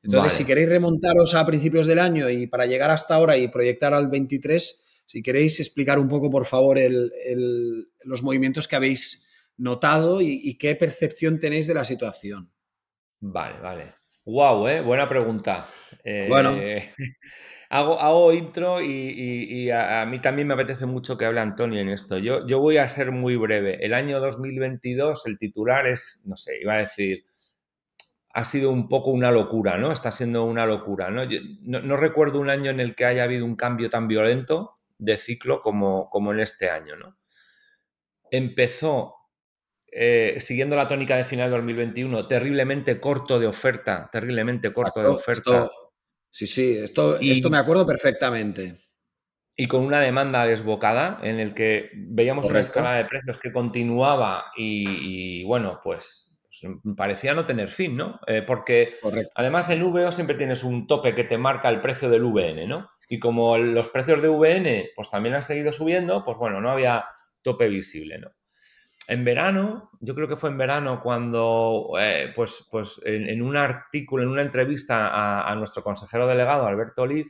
[SPEAKER 1] Entonces, si queréis remontaros a principios del año y para llegar hasta ahora y proyectar al 23, si queréis explicar un poco, por favor, los movimientos que habéis notado y, qué percepción tenéis de la situación.
[SPEAKER 3] Vale, vale. Wow, ¿eh? buena pregunta. bueno. Hago, hago intro y, a, mí también me apetece mucho que hable Antonio en esto. Yo, yo voy a ser muy breve. El año 2022, el titular es, no sé, iba a decir, ha sido un poco una locura, ¿no? Está siendo una locura, ¿no? no, recuerdo un año en el que haya habido un cambio tan violento de ciclo como, como en este año, ¿no? Empezó eh, siguiendo la tónica de final de 2021, terriblemente corto de oferta, terriblemente corto de oferta.
[SPEAKER 1] Sí, sí, esto, esto me acuerdo perfectamente.
[SPEAKER 3] Y con una demanda desbocada en el que veíamos una escala de precios que continuaba y, bueno, pues, pues, parecía no tener fin, ¿no? Eh, porque además en VO siempre tienes un tope que te marca el precio del VN, ¿no? Y como los precios de VN pues también han seguido subiendo, pues bueno, no había tope visible, ¿no? En verano, yo creo que fue en verano cuando, eh, pues, pues en, un artículo, en una entrevista a, nuestro consejero delegado, Alberto Oliz,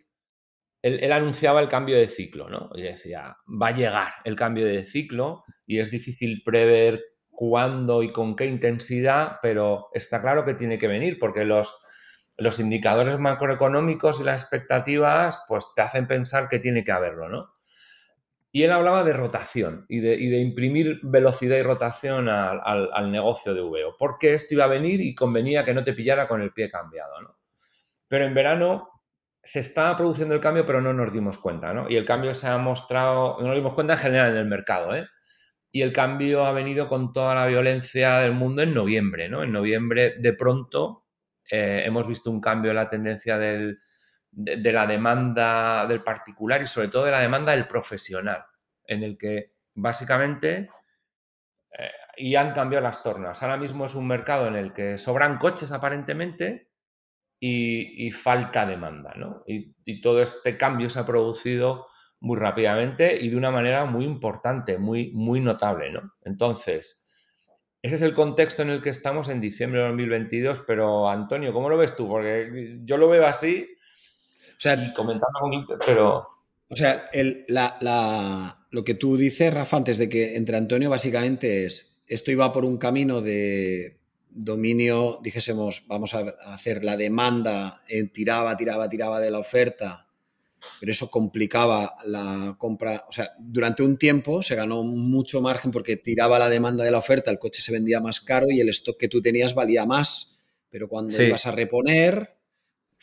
[SPEAKER 3] él, anunciaba el cambio de ciclo, ¿no? Y decía, va a llegar el cambio de ciclo y es difícil prever cuándo y con qué intensidad, pero está claro que tiene que venir porque los, los indicadores macroeconómicos y las expectativas, pues te hacen pensar que tiene que haberlo, ¿no? Y él hablaba de rotación y de, imprimir velocidad y rotación al, negocio de VO, porque esto iba a venir y convenía que no te pillara con el pie cambiado. ¿no? Pero en verano se estaba produciendo el cambio, pero no nos dimos cuenta. ¿no? Y el cambio se ha mostrado, no nos dimos cuenta en general en el mercado. ¿eh? Y el cambio ha venido con toda la violencia del mundo en noviembre. ¿no? En noviembre, de pronto, eh, hemos visto un cambio en la tendencia del, de, la demanda del particular y sobre todo de la demanda del profesional, en el que básicamente eh, y han cambiado las tornas. Ahora mismo es un mercado en el que sobran coches aparentemente y, falta demanda, ¿no? Y, y, todo este cambio se ha producido muy rápidamente y de una manera muy importante, muy, muy notable, ¿no? Entonces, ese es el contexto en el que estamos en diciembre de 2022, pero Antonio, ¿cómo lo ves tú? Porque yo lo veo así o sea, comentando con pero...
[SPEAKER 1] O sea, lo que tú dices, Rafa, antes de que entre Antonio, básicamente es, esto iba por un camino de dominio, dijésemos, vamos a hacer la demanda, eh, tiraba, tiraba, tiraba de la oferta, pero eso complicaba la compra. O sea, durante un tiempo se ganó mucho margen porque tiraba la demanda de la oferta, el coche se vendía más caro y el stock que tú tenías valía más. Pero cuando ibas a reponer,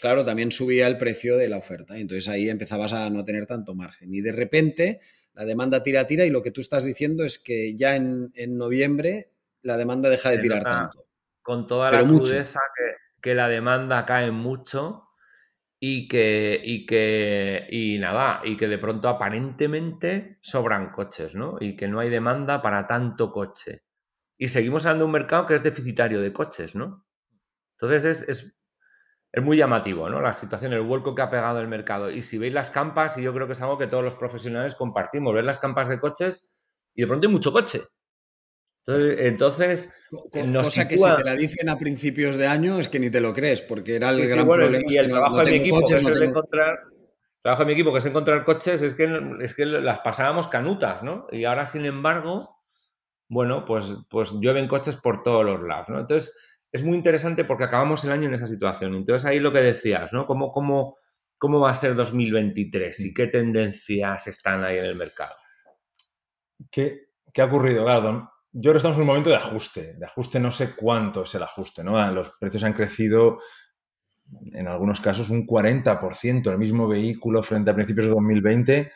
[SPEAKER 1] claro, también subía el precio de la oferta y entonces ahí empezabas a no tener tanto margen. Y de repente la demanda tira, tira y lo que tú estás diciendo es que ya en, noviembre la demanda deja de tirar tanto.
[SPEAKER 3] Con toda la crudeza que, la demanda cae mucho y que, y que, y nada, y que de pronto aparentemente sobran coches, ¿no? Y que no hay demanda para tanto coche. Y seguimos hablando de un mercado que es deficitario de coches, ¿no? Entonces es, es es muy llamativo, ¿no? La situación, el vuelco que ha pegado el mercado. Y si veis las campas, y yo creo que es algo que todos los profesionales compartimos, ver las campas de coches y de pronto hay mucho coche. Entonces,
[SPEAKER 1] cosa que si te la dicen a principios de año es que ni te lo crees, porque era el gran problema.
[SPEAKER 3] Y el trabajo de mi equipo, que es encontrar, trabajo de mi equipo, que es encontrar coches, es que, es que las pasábamos canutas, ¿no? Y ahora, sin embargo, bueno, pues, pues llueven coches por todos los lados, ¿no? Entonces, es muy interesante porque acabamos el año en esa situación. Entonces ahí lo que decías, ¿no? ¿Cómo, cómo, cómo va a ser 2023 y qué tendencias están ahí en el mercado?
[SPEAKER 2] ¿Qué, qué ha ocurrido? Claro, yo creo que estamos en un momento de ajuste. De ajuste no sé cuánto es el ajuste, ¿no? Los precios han crecido en algunos casos un 40%. El mismo vehículo frente a principios de 2020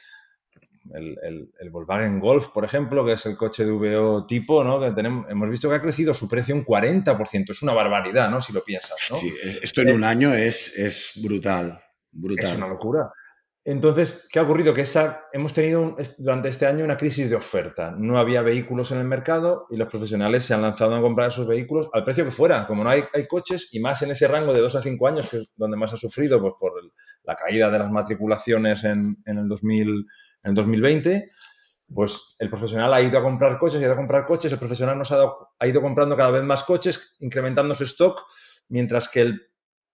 [SPEAKER 2] el, Volkswagen Golf, por ejemplo, que es el coche de VO tipo, ¿no? Que tenemos, hemos visto que ha crecido su precio un 40%. Es una barbaridad, ¿no? Si lo piensas, ¿no?
[SPEAKER 1] Sí, esto en un año es, es brutal, brutal.
[SPEAKER 2] Es una locura. Entonces, ¿qué ha ocurrido? Que esa, hemos tenido durante este año una crisis de oferta. No había vehículos en el mercado y los profesionales se han lanzado a comprar esos vehículos al precio que fuera. Como no hay, hay coches y más en ese rango de 2 a 5 años, que es donde más ha sufrido pues, por la caída de las matriculaciones en, en el 2000 en 2020, pues el profesional ha ido a comprar coches, ha ido a comprar coches, el profesional nos ha, ha ido comprando cada vez más coches, incrementando su stock, mientras que el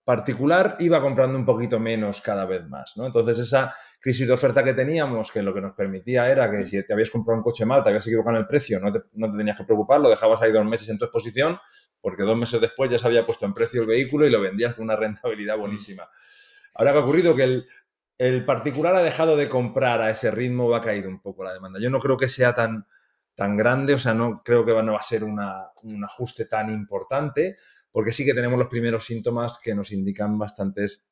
[SPEAKER 2] particular iba comprando un poquito menos cada vez más, ¿no? Entonces esa crisis de oferta que teníamos, que lo que nos permitía era que si te habías comprado un coche mal, te habías equivocado en el precio, no te, no te tenías que preocupar, lo dejabas ahí dos meses en tu exposición, porque dos meses después ya se había puesto en precio el vehículo y lo vendías con una rentabilidad buenísima. Ahora que ha ocurrido que el, el particular ha dejado de comprar a ese ritmo o ha caído un poco la demanda. Yo no creo que sea tan, tan grande, o sea, no creo que no va a ser un ajuste tan importante, porque sí que tenemos los primeros síntomas que nos indican bastantes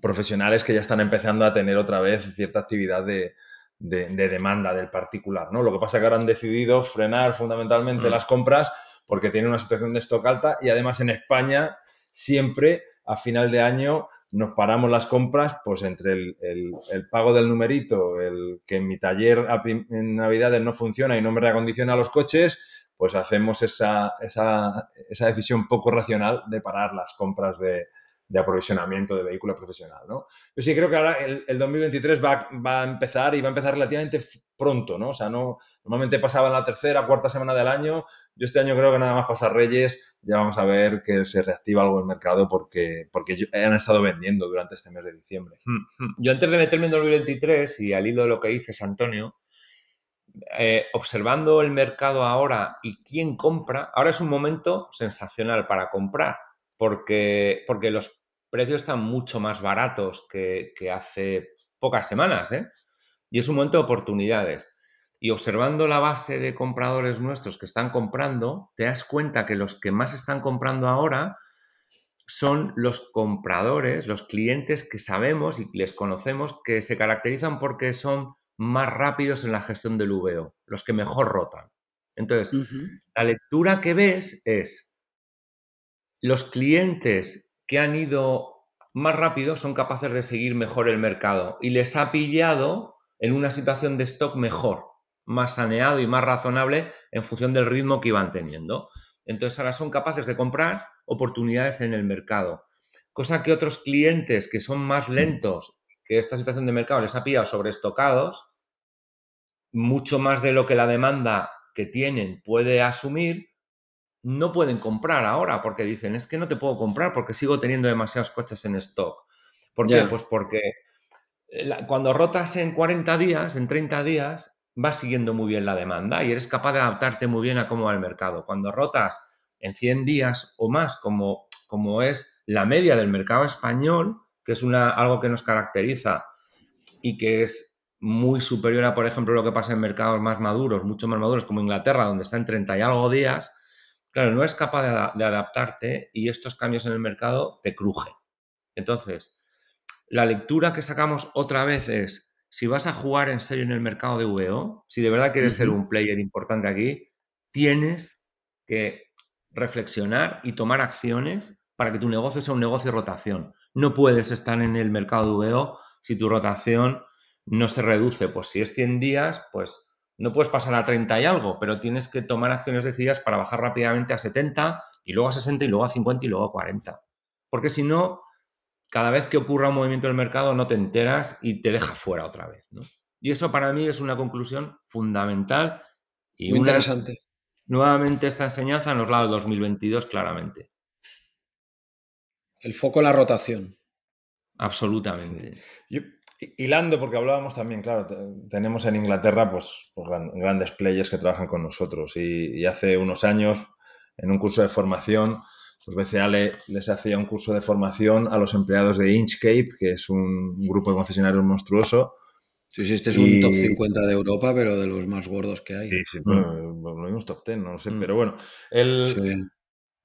[SPEAKER 2] profesionales que ya están empezando a tener otra vez cierta actividad de, demanda del particular, ¿no? Lo que pasa es que ahora han decidido frenar fundamentalmente mm. las compras porque tienen una situación de stock alta y además en España siempre a final de año nos paramos las compras, pues entre el, pago del numerito, el que en mi taller en Navidades no funciona y no me reacondiciona los coches, pues hacemos esa, esa, esa decisión poco racional de parar las compras de, de aprovisionamiento de vehículo profesional, ¿no? Yo sí creo que ahora el, 2023 va, va, a empezar y va a empezar relativamente pronto, ¿no? O sea, no, normalmente pasaba en la tercera, cuarta semana del año. Yo este año creo que nada más pasa Reyes, ya vamos a ver que se reactiva algo el mercado porque, porque han estado vendiendo durante este mes de diciembre.
[SPEAKER 3] Hmm, hmm. Yo antes de meterme en 2023 y al hilo de lo que dices, Antonio, eh, observando el mercado ahora y quién compra, ahora es un momento sensacional para comprar porque, porque los precios están mucho más baratos que, hace pocas semanas, ¿eh? Y es un momento de oportunidades. Y observando la base de compradores nuestros que están comprando, te das cuenta que los que más están comprando ahora son los compradores, los clientes que sabemos y les conocemos que se caracterizan porque son más rápidos en la gestión del VO, los que mejor rotan. Entonces, la lectura que ves es los clientes que han ido más rápido son capaces de seguir mejor el mercado y les ha pillado en una situación de stock mejor, más saneado y más razonable en función del ritmo que iban teniendo. Entonces ahora son capaces de comprar oportunidades en el mercado, cosa que otros clientes que son más lentos, que esta situación de mercado les ha pillado sobreestocados, mucho más de lo que la demanda que tienen puede asumir, no pueden comprar ahora porque dicen, es que no te puedo comprar porque sigo teniendo demasiados coches en stock. ¿Por qué? Pues porque eh, cuando rotas en 40 días, en 30 días, vas siguiendo muy bien la demanda y eres capaz de adaptarte muy bien a cómo va el mercado. Cuando rotas en 100 días o más, como, como es la media del mercado español, que es una, algo que nos caracteriza y que es muy superior a, por ejemplo, lo que pasa en mercados más maduros, mucho más maduros como Inglaterra, donde está en 30 y algo días, Claro, no es capaz de, adaptarte y estos cambios en el mercado te crujen. Entonces, la lectura que sacamos otra vez es, si vas a jugar en serio en el mercado de VO, si de verdad quieres ser un player importante aquí, tienes que reflexionar y tomar acciones para que tu negocio sea un negocio de rotación. No puedes estar en el mercado de VO si tu rotación no se reduce. Pues si es 100 días, pues no puedes pasar a 30 y algo, pero tienes que tomar acciones decididas para bajar rápidamente a 70 y luego a 60 y luego a 50 y luego a 40. Porque si no, cada vez que ocurra un movimiento del mercado no te enteras y te deja fuera otra vez. Y eso para mí es una conclusión fundamental. Y
[SPEAKER 1] Muy interesante.
[SPEAKER 3] Nuevamente esta enseñanza nos la da el 2022 claramente.
[SPEAKER 1] El foco en la rotación.
[SPEAKER 3] Absolutamente.
[SPEAKER 2] Hilando, porque hablábamos también, claro, tenemos en Inglaterra pues, pues grandes players que trabajan con nosotros y, hace unos años en un curso de formación, pues BCA les hacía un curso de formación a los empleados de Inchcape, que es un grupo de concesionarios monstruoso.
[SPEAKER 1] Sí, sí, este es un top 50 de Europa, pero de los más gordos que hay.
[SPEAKER 2] Sí, sí, mm. lo mismo top 10, no lo sé, mm. pero bueno. El,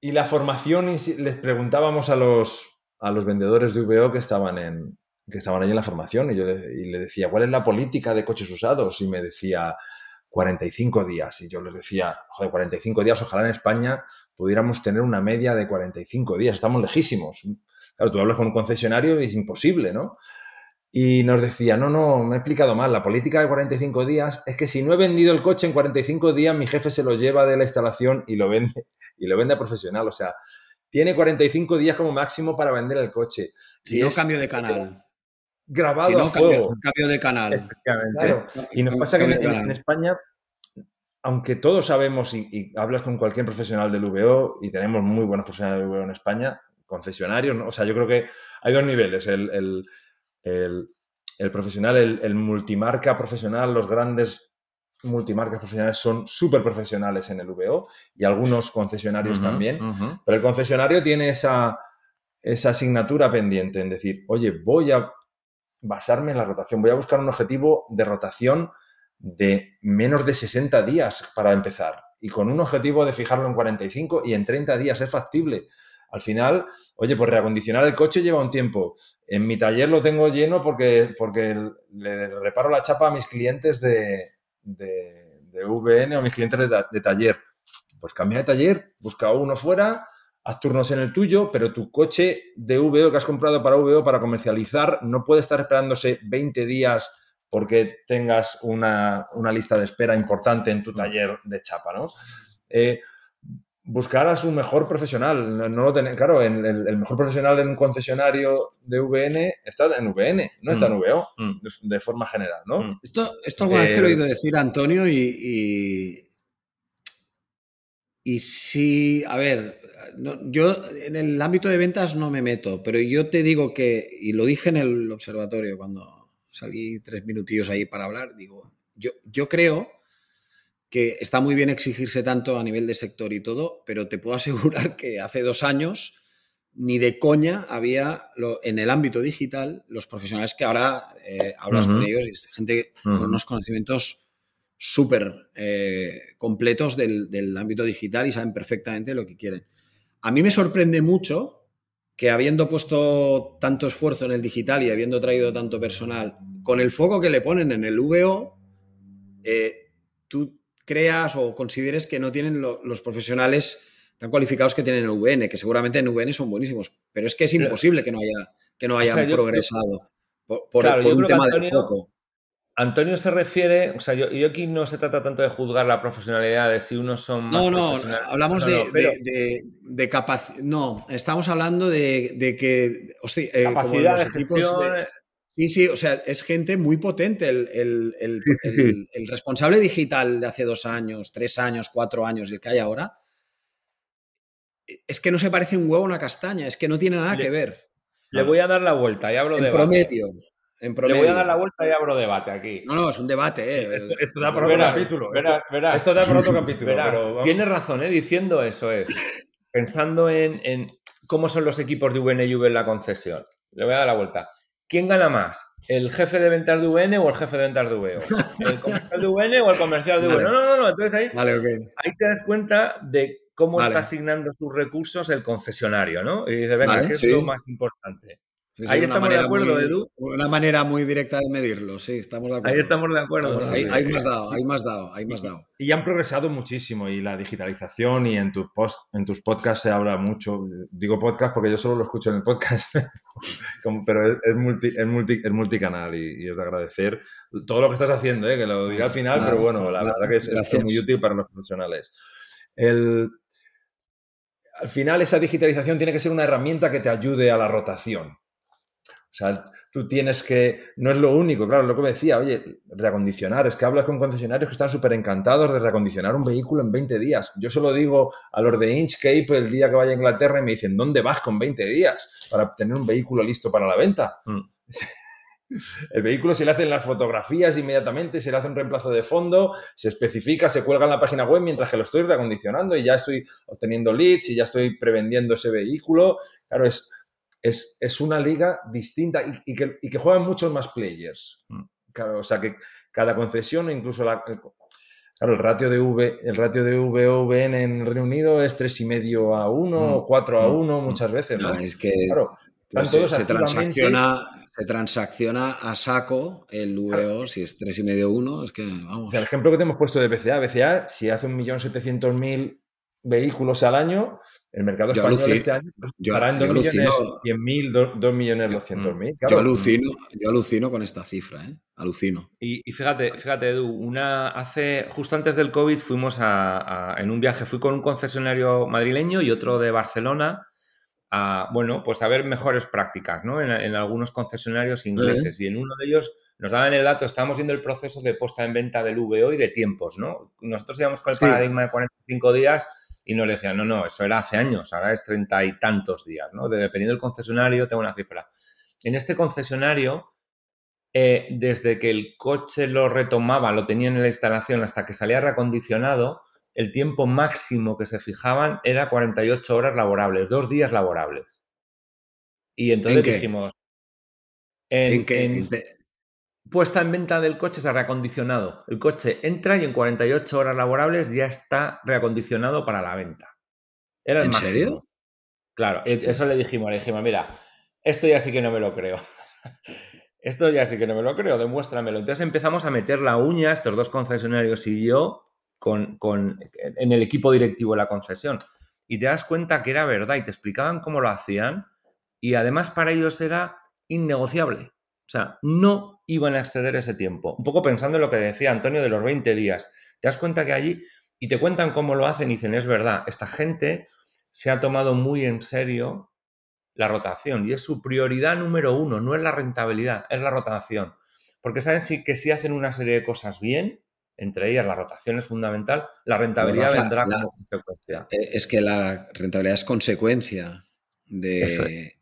[SPEAKER 2] Y la formación, les preguntábamos a los, a los vendedores de VO que estaban en, que estaban allí en la formación y yo y le decía, ¿cuál es la política de coches usados? Y me decía, 45 días. Y yo les decía, joder, 45 días, ojalá en España pudiéramos tener una media de 45 días, estamos lejísimos. Claro, tú hablas con un concesionario y es imposible, ¿no? Y nos decía, no, no, me he explicado mal, la política de 45 días es que si no he vendido el coche en 45 días, mi jefe se lo lleva de la instalación y lo vende, y lo vende a profesional. O sea, tiene 45 días como máximo para vender el coche.
[SPEAKER 1] Si no, cambio de canal
[SPEAKER 2] grabado si no,
[SPEAKER 1] cambio, de canal.
[SPEAKER 2] y nos pasa que en, España, aunque todos sabemos y, hablas con cualquier profesional del VO y tenemos muy buenos profesionales del VO en España, concesionarios, o sea, yo creo que hay dos niveles, el, profesional, el, multimarca profesional, los grandes multimarcas profesionales son súper profesionales en el VO y algunos concesionarios también, pero el concesionario tiene esa, esa asignatura pendiente en decir, oye, voy a basarme en la rotación. Voy a buscar un objetivo de rotación de menos de 60 días para empezar y con un objetivo de fijarlo en 45 y en 30 días es factible. Al final, oye, pues reacondicionar el coche lleva un tiempo. En mi taller lo tengo lleno porque, porque le reparo la chapa a mis clientes de, de, VN o mis clientes de, de taller. Pues cambia de taller, busca uno fuera, haz turnos en el tuyo, pero tu coche de VO que has comprado para VO para comercializar no puede estar esperándose 20 días porque tengas una, lista de espera importante en tu taller de chapa, ¿no? Eh, buscar a su mejor profesional. No, lo claro, el, el, mejor profesional en un concesionario de VN está en VN, no está en mm. VO, mm. de, forma general, ¿no?
[SPEAKER 1] Mm. Esto, esto alguna vez te lo he oído decir, Antonio, y, y sí, a ver, yo en el ámbito de ventas no me meto, pero yo te digo que, y lo dije en el observatorio cuando salí tres minutillos ahí para hablar, digo, yo, yo creo que está muy bien exigirse tanto a nivel de sector y todo, pero te puedo asegurar que hace dos años ni de coña había en el ámbito digital los profesionales que ahora eh, hablas con ellos y gente con unos conocimientos súper eh, completos del, ámbito digital y saben perfectamente lo que quieren. A mí me sorprende mucho que habiendo puesto tanto esfuerzo en el digital y habiendo traído tanto personal, con el foco que le ponen en el VO, eh, tú creas o consideres que no tienen los profesionales tan cualificados que tienen en VN, que seguramente en VN son buenísimos, pero es que es imposible que no haya que no hayan progresado por, un tema de foco.
[SPEAKER 3] Antonio se refiere, o sea, yo, aquí no se trata tanto de juzgar la profesionalidad de si unos son
[SPEAKER 1] más No, no, hablamos de, capacidad. No, estamos hablando de, que. Hostia,
[SPEAKER 3] eh, capacidad los equipos
[SPEAKER 1] Sí, sí, o sea, es gente muy potente. El, el, responsable digital de hace dos años, tres años, cuatro años, el que hay ahora, es que no se parece un huevo a una castaña, es que no tiene nada que ver.
[SPEAKER 3] Le voy a dar la vuelta y hablo de. Le voy a dar la vuelta y abro debate aquí.
[SPEAKER 1] No, no, es un debate, ¿eh?
[SPEAKER 2] Esto, da por otro capítulo. Esto da por otro capítulo.
[SPEAKER 3] Tiene razón, ¿eh? Diciendo eso es. Pensando en, cómo son los equipos de VN en la concesión. Le voy a dar la vuelta. ¿Quién gana más? ¿El jefe de ventas de VN o el jefe de ventas de VO? ¿El comercial de VN o el comercial de VO? No, no, no, Entonces ahí, ahí te das cuenta de cómo está asignando sus recursos el concesionario, ¿no? Y dices, venga, ¿qué es lo más importante? Ahí estamos de acuerdo, Edu.
[SPEAKER 1] Una manera muy directa de medirlo, sí, estamos de acuerdo.
[SPEAKER 3] Ahí estamos de acuerdo.
[SPEAKER 1] Hay, más dado, hay más dado, hay más dado.
[SPEAKER 2] Y, han progresado muchísimo y la digitalización y en tus post, en tus podcasts se habla mucho. Digo podcast porque yo solo lo escucho en el podcast, pero es, multi, es, multi, es multicanal y, es de agradecer todo lo que estás haciendo, ¿eh? que lo diré al final, pero bueno, la verdad que es, muy útil para los profesionales. El, al final esa digitalización tiene que ser una herramienta que te ayude a la rotación. O sea, tú tienes que, no es lo único, claro, lo que me decía, oye, reacondicionar, es que hablas con concesionarios que están súper encantados de reacondicionar un vehículo en 20 días. Yo se lo digo a los de Inchcape el día que vaya a Inglaterra y me dicen, ¿dónde vas con 20 días para tener un vehículo listo para la venta? Mm. El vehículo se le hacen las fotografías inmediatamente, se le hace un reemplazo de fondo, se especifica, se cuelga en la página web mientras que lo estoy reacondicionando y ya estoy obteniendo leads y ya estoy prevendiendo ese vehículo. Claro, es, es, una liga distinta y, que, y, que, juegan muchos más players. Mm. Claro, o sea que cada concesión, incluso la, Claro, el ratio de V, el ratio de VOVN en el Reino Unido es 3,5 a 1 mm. o 4 a 1 mm. muchas veces, ¿no?
[SPEAKER 1] es que se, transacciona, se transacciona a saco el VO, si es 3,5-1, es que vamos.
[SPEAKER 2] el ejemplo que te hemos puesto de BCA, BCA, si hace 1.700.000 vehículos al año, el mercado español este año yo, en 2 millones 100.000, 2, millones 200.000.
[SPEAKER 1] Claro. Yo alucino, yo alucino con esta cifra, ¿eh? Alucino.
[SPEAKER 3] Y, fíjate, fíjate, Edu, una, hace, justo antes del COVID fuimos a, en un viaje, fui con un concesionario madrileño y otro de Barcelona a, bueno, pues a ver mejores prácticas, ¿no? En, algunos concesionarios ingleses. Y en uno de ellos nos daban el dato, estábamos viendo el proceso de puesta en venta del VO y de tiempos, ¿no? Nosotros íbamos con el paradigma de 45 días y nos decían, no, no, eso era hace años, ahora es treinta y tantos días, ¿no? dependiendo del concesionario, tengo una cifra. En este concesionario, eh, desde que el coche lo retomaba, lo tenía en la instalación hasta que salía reacondicionado, el tiempo máximo que se fijaban era 48 horas laborables, dos días laborables. Y entonces dijimos...
[SPEAKER 1] ¿En, qué?
[SPEAKER 3] Puesta en venta del coche se ha reacondicionado. El coche entra y en 48 horas laborables ya está reacondicionado para la venta.
[SPEAKER 1] Era ¿En serio?
[SPEAKER 3] Claro, eso le dijimos, le dijimos, mira, esto ya sí que no me lo creo. esto ya sí que no me lo creo, demuéstramelo. Entonces empezamos a meter la uña, estos dos concesionarios y yo, con, con, en el equipo directivo de la concesión. Y te das cuenta que era verdad y te explicaban cómo lo hacían y además para ellos era innegociable. O sea, no iban a exceder ese tiempo. Un poco pensando en lo que decía Antonio de los 20 días. Te das cuenta que allí, y te cuentan cómo lo hacen y dicen, es verdad, esta gente se ha tomado muy en serio la rotación y es su prioridad número uno, no es la rentabilidad, es la rotación. Porque saben que si hacen una serie de cosas bien, entre ellas la rotación es fundamental, la rentabilidad vendrá como consecuencia.
[SPEAKER 1] Eh, es que la rentabilidad es consecuencia de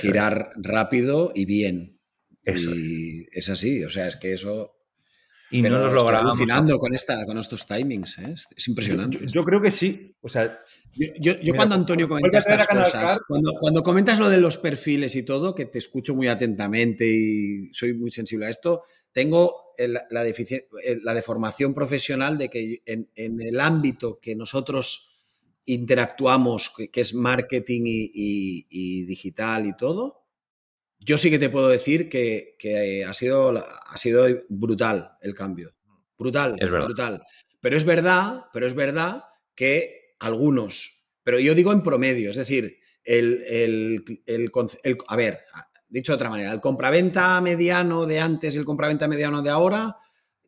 [SPEAKER 1] girar rápido y bien. Y es. así, o sea, es que eso...
[SPEAKER 3] Y no nos lo
[SPEAKER 1] alucinando con, esta, con estos timings, ¿eh? es impresionante.
[SPEAKER 2] Yo, creo que sí, o sea...
[SPEAKER 1] Yo, cuando Antonio comenta estas cosas, cuando, cuando comentas lo de los perfiles y todo, que te escucho muy atentamente y soy muy sensible a esto, tengo la, la, deformación profesional de que en, el ámbito que nosotros interactuamos, que, es marketing y, digital y todo, yo sí que te puedo decir que, ha, sido, ha sido brutal el cambio. Brutal, brutal. Pero es verdad, pero es verdad que algunos, pero yo digo en promedio, es decir, el, el, a ver, dicho de otra manera, el compraventa mediano de antes y el compraventa mediano de ahora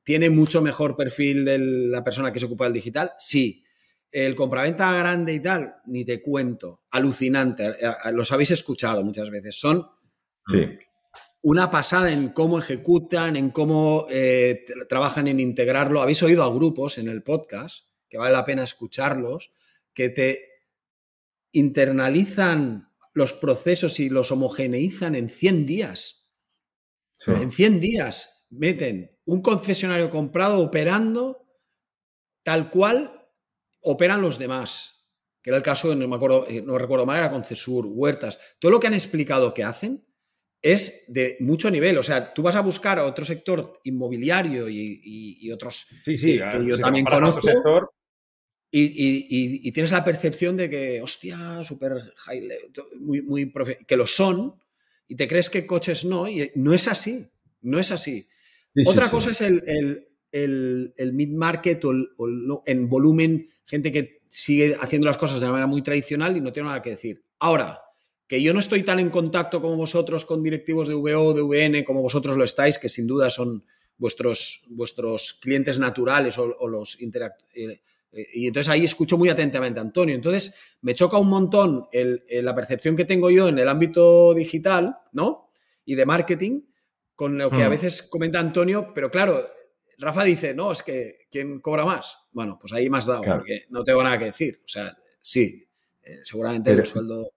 [SPEAKER 1] tiene mucho mejor perfil de la persona que se ocupa del digital, sí. El compraventa grande y tal, ni te cuento, alucinante, eh, eh, los habéis escuchado muchas veces, son una pasada en cómo ejecutan, en cómo eh, trabajan en integrarlo. Habéis oído a grupos en el podcast, que vale la pena escucharlos, que te internalizan los procesos y los homogeneizan en 100 días. En 100 días meten un concesionario comprado operando tal cual operan los demás. Que era el caso, no me acuerdo, eh, no recuerdo mal, era Concesur, Huertas. Todo lo que han explicado que hacen es de mucho nivel. O sea, tú vas a buscar a otro sector inmobiliario y, otros
[SPEAKER 2] que,
[SPEAKER 1] yo también conozco. Y, tienes la percepción de que, hostia, súper high, muy, muy que lo son, y te crees que coches no, y no es así, no es así. Otra cosa es el, el, mid-market o, en volumen, gente que sigue haciendo las cosas de una manera muy tradicional y no tiene nada que decir. Ahora, que yo no estoy tan en contacto como vosotros con directivos de VO, de VN, como vosotros lo estáis, que sin duda son vuestros, vuestros clientes naturales o, los interactores. Eh, y entonces ahí escucho muy atentamente a Antonio. Entonces me choca un montón la percepción que tengo yo en el ámbito digital, ¿no? Y de marketing, con lo que a mm. veces comenta Antonio, pero claro, Rafa dice, no, es que ¿quién cobra más? Bueno, pues ahí me has dado, porque no tengo nada que decir. O sea, sí, eh, seguramente el sueldo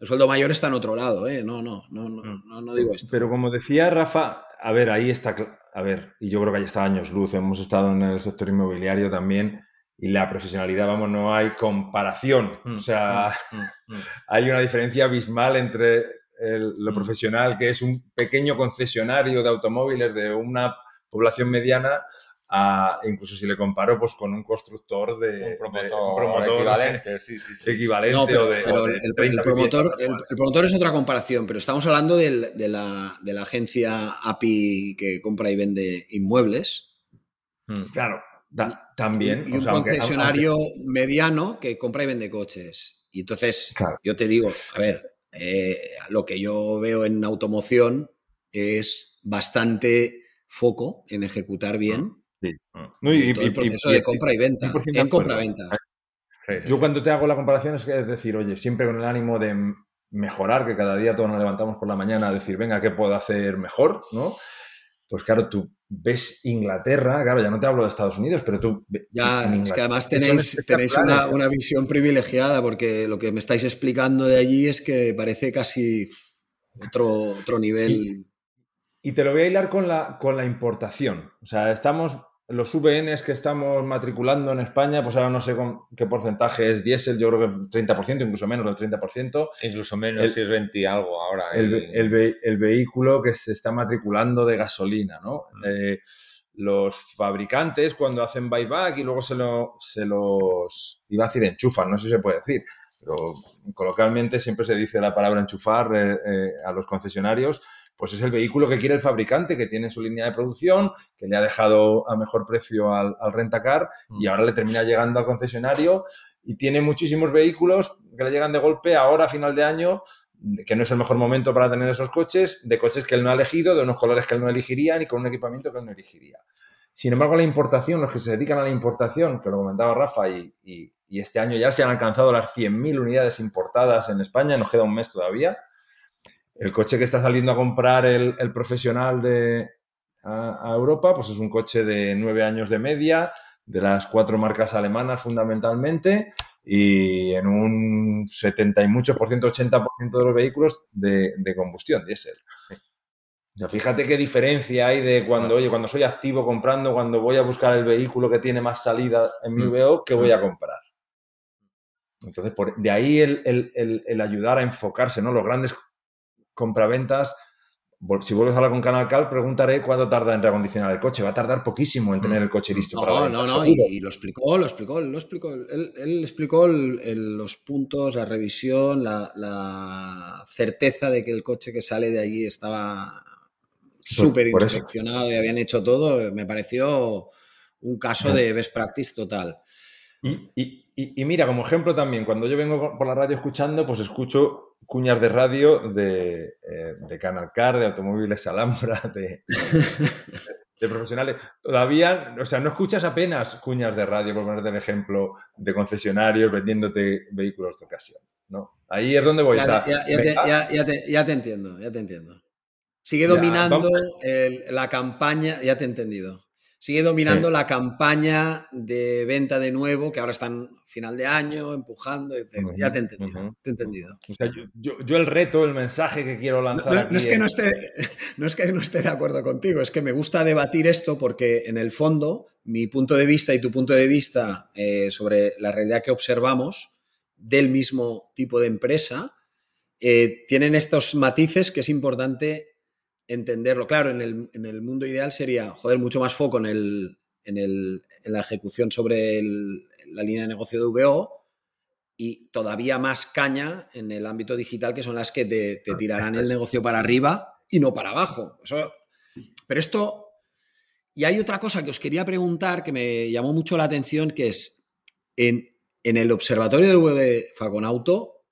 [SPEAKER 1] el sueldo mayor está en otro lado, ¿eh? No, no, no, no, mm. no, digo esto.
[SPEAKER 2] Pero como decía Rafa, a ver, ahí está, a ver, y yo creo que ahí está años luz, hemos estado en el sector inmobiliario también y la profesionalidad, vamos, no hay comparación. Mm, o sea, mm, hay una diferencia abismal entre lo profesional, que es un pequeño concesionario de automóviles de una población mediana, incluso si le comparo pues con un constructor de,
[SPEAKER 3] un promotor, equivalente, sí, sí, sí.
[SPEAKER 2] equivalente
[SPEAKER 1] pero, el, promotor, el, promotor es otra comparación, pero estamos hablando de, la, de, la, agencia API que compra y vende inmuebles.
[SPEAKER 2] Hmm. Claro, también.
[SPEAKER 1] Y, un concesionario mediano que compra y vende coches. Y entonces, yo te digo, a ver, eh, lo que yo veo en automoción es bastante foco en ejecutar bien Sí. Mm. y, el proceso de compra y venta. En compra-venta.
[SPEAKER 2] Yo cuando te hago la comparación es que es decir, oye, siempre con el ánimo de mejorar, que cada día todos nos levantamos por la mañana a decir, venga, ¿qué puedo hacer mejor? ¿no? Pues claro, tú ves Inglaterra, claro, ya no te hablo de Estados Unidos, pero tú...
[SPEAKER 1] Ya, es que además tenéis, tenéis una, una, visión privilegiada, porque lo que me estáis explicando de allí es que parece casi otro, otro nivel...
[SPEAKER 2] Y, te lo voy a hilar con la, con la importación. O sea, estamos los VNs que estamos matriculando en España, pues ahora no sé con qué porcentaje es diésel, yo creo que 30%, incluso menos del 30%.
[SPEAKER 3] Incluso menos, si es 20 y algo ahora.
[SPEAKER 2] El, vehículo que se está matriculando de gasolina, ¿no? Mm. Eh, los fabricantes cuando hacen buyback y luego se, lo, se los, iba a decir enchufan, no sé si se puede decir, pero coloquialmente siempre se dice la palabra enchufar eh, eh, a los concesionarios, pues es el vehículo que quiere el fabricante, que tiene su línea de producción, que le ha dejado a mejor precio al, rentacar y mm. ahora le termina llegando al concesionario y tiene muchísimos vehículos que le llegan de golpe ahora a final de año, que no es el mejor momento para tener esos coches, de coches que él no ha elegido, de unos colores que él no elegiría ni con un equipamiento que él no elegiría. Sin embargo, la importación, los que se dedican a la importación, que lo comentaba Rafa, y, y este año ya se han alcanzado las 100.000 unidades importadas en España, nos queda un mes todavía, el coche que está saliendo a comprar el, profesional de, a, Europa, pues es un coche de nueve años de media, de las cuatro marcas alemanas fundamentalmente, y en un 70 y mucho por ciento, 80% de los vehículos de, combustión, diésel. Ya fíjate qué diferencia hay de cuando, oye, cuando soy activo comprando, cuando voy a buscar el vehículo que tiene más salida en mi mm. VO, ¿qué voy a comprar? Entonces, por, de ahí el, el, el, ayudar a enfocarse, ¿no? Los grandes compraventas, si vuelves a hablar con Canal Cal, preguntaré cuánto tarda en reacondicionar el coche. Va a tardar poquísimo en tener el coche listo
[SPEAKER 1] no, para No, no, y, lo explicó, lo explicó, lo explicó. Él, explicó los puntos, la revisión, la, certeza de que el coche que sale de allí estaba súper inspeccionado y habían hecho todo. Me pareció un caso de best practice total.
[SPEAKER 2] Y, mira, como ejemplo también, cuando yo vengo por la radio escuchando, pues escucho cuñas de radio de, eh, de Canal Car, de automóviles Alhambra, de, de, profesionales. Todavía, o sea, no escuchas apenas cuñas de radio, por ponerte el ejemplo, de concesionarios vendiéndote vehículos de ocasión. ¿no? Ahí es donde voy.
[SPEAKER 1] Ya, ya, te, entiendo, ya te entiendo. Sigue dominando la campaña, ya te he entendido. Sigue dominando la campaña de venta de nuevo, que ahora están final de año, empujando, Ya te he entendido. te he entendido.
[SPEAKER 2] yo, el reto, el mensaje que quiero lanzar.
[SPEAKER 1] No, es que no, esté, no es que no esté de acuerdo contigo, es que me gusta debatir esto porque en el fondo mi punto de vista y tu punto de vista eh, sobre la realidad que observamos del mismo tipo de empresa eh, tienen estos matices que es importante entenderlo. Claro, en el, mundo ideal sería, joder, mucho más foco en, el, en, la ejecución sobre la línea de negocio de VO y todavía más caña en el ámbito digital, que son las que te, tirarán el negocio para arriba y no para abajo. pero esto... Y hay otra cosa que os quería preguntar que me llamó mucho la atención, que es en, en el observatorio de V de Faconauto,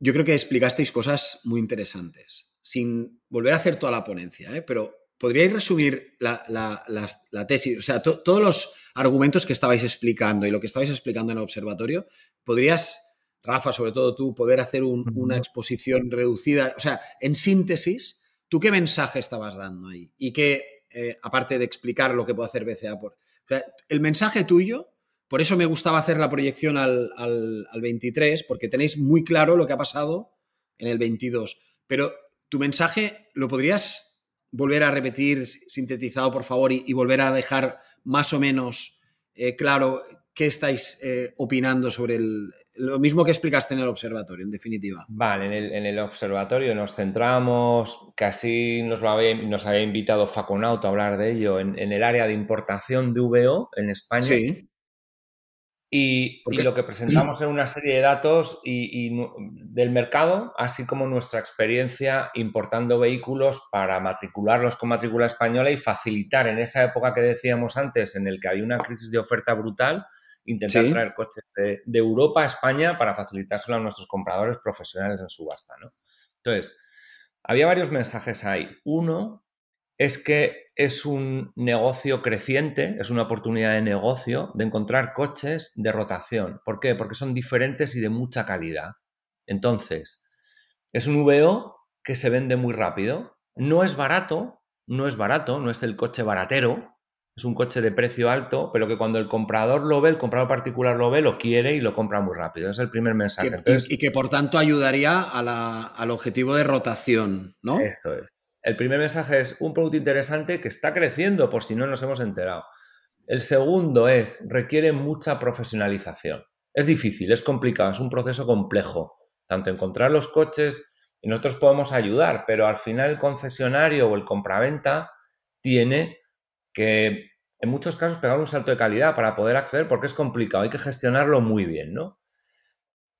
[SPEAKER 1] yo creo que explicasteis cosas muy interesantes sin volver a hacer toda la ponencia, ¿eh? pero ¿podríais resumir la, tesis? O sea, todos los argumentos que estabais explicando y lo que estabais explicando en el observatorio, ¿podrías, Rafa, sobre todo tú, poder hacer una exposición reducida? O sea, en síntesis, ¿tú qué mensaje estabas dando ahí? Y qué, eh, aparte de explicar lo que puede hacer BCA, por, o sea, el mensaje tuyo, por eso me gustaba hacer la proyección al, al, al 23, porque tenéis muy claro lo que ha pasado en el 22. Pero tu mensaje, ¿lo podrías volver a repetir sintetizado, por favor, y, volver a dejar más o menos eh, claro ¿qué estáis eh, opinando sobre el, lo mismo que explicaste en el observatorio, en definitiva?
[SPEAKER 3] Vale, en el, observatorio nos centramos, casi nos, lo había, nos había invitado Faconauto a hablar de ello, en, el área de importación de VO en España. Sí. Y, lo que presentamos era una serie de datos y, del mercado, así como nuestra experiencia importando vehículos para matricularlos con matrícula española y facilitar en esa época que decíamos antes, en el que había una crisis de oferta brutal, intentar traer coches de, Europa a España para facilitárselo a nuestros compradores profesionales en subasta. ¿no? Entonces, había varios mensajes ahí. Uno es que es un negocio creciente, es una oportunidad de negocio de encontrar coches de rotación. ¿Por qué? Porque son diferentes y de mucha calidad. Entonces, es un VO que se vende muy rápido. No es barato, no es barato, no es el coche baratero, es un coche de precio alto, pero que cuando el comprador lo ve, el comprador particular lo ve, lo quiere y lo compra muy rápido. Es el primer mensaje.
[SPEAKER 1] y, que por tanto ayudaría al objetivo de rotación, ¿no?
[SPEAKER 3] Eso es. El primer mensaje es un producto interesante que está creciendo, por si no nos hemos enterado. El segundo es, requiere mucha profesionalización. Es difícil, es complicado, es un proceso complejo. Tanto encontrar los coches, y nosotros podemos ayudar, pero al final el concesionario o el compraventa tiene que, en muchos casos, pegar un salto de calidad para poder acceder porque es complicado, hay que gestionarlo muy bien, ¿no?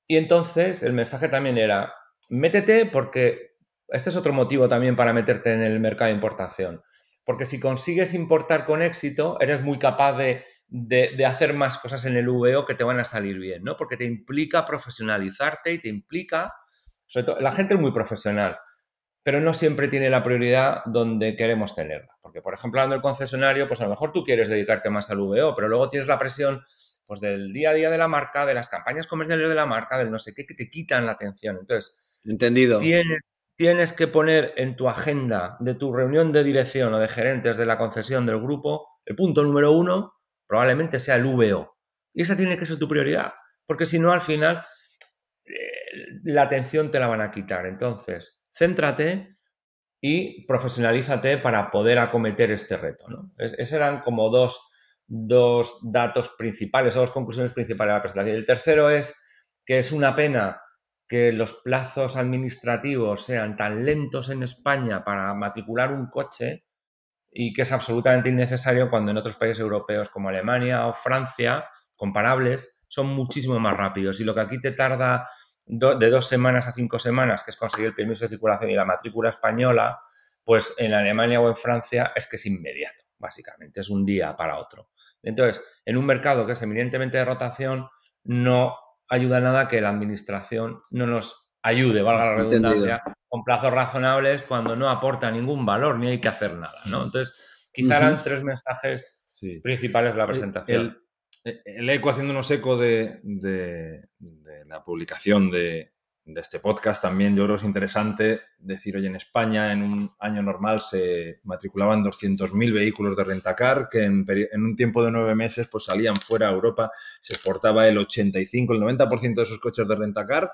[SPEAKER 3] Y entonces el mensaje también era, métete porque este es otro motivo también para meterte en el mercado de importación. Porque si consigues importar con éxito, eres muy capaz de, hacer más cosas en el VO que te van a salir bien, ¿no? Porque te implica profesionalizarte y te implica, sobre todo, la gente es muy profesional, pero no siempre tiene la prioridad donde queremos tenerla. Porque, por ejemplo, hablando del concesionario, pues a lo mejor tú quieres dedicarte más al VO, pero luego tienes la presión pues del día a día de la marca, de las campañas comerciales de la marca, del no sé qué, que te quitan la atención. Entonces,
[SPEAKER 1] Entendido.
[SPEAKER 3] Tienes tienes que poner en tu agenda de tu reunión de dirección o de gerentes de la concesión del grupo, el punto número uno probablemente sea el VO. Y esa tiene que ser tu prioridad, porque si no, al final, eh, la atención te la van a quitar. Entonces, céntrate y profesionalízate para poder acometer este reto. esos eran como dos, dos datos principales, dos conclusiones principales de la presentación. El tercero es que es una pena que los plazos administrativos sean tan lentos en España para matricular un coche y que es absolutamente innecesario cuando en otros países europeos como Alemania o Francia, comparables, son muchísimo más rápidos. Y lo que aquí te tarda de dos semanas a cinco semanas, que es conseguir el permiso de circulación y la matrícula española, pues en Alemania o en Francia es que es inmediato, básicamente, es un día para otro. Entonces, en un mercado que es eminentemente de rotación, no ayuda nada que la administración no nos ayude, valga la redundancia, con plazos razonables cuando no aporta ningún valor ni hay que hacer nada, ¿no? Entonces, quizá eran tres mensajes principales de la presentación.
[SPEAKER 2] El, el, eco haciéndonos eco de la publicación de, de este podcast también yo creo que es interesante decir, oye, en España en un año normal se matriculaban 200.000 vehículos de rentacar que en, un tiempo de nueve meses pues salían fuera a Europa, se exportaba el 85, el 90% de esos coches de rentacar,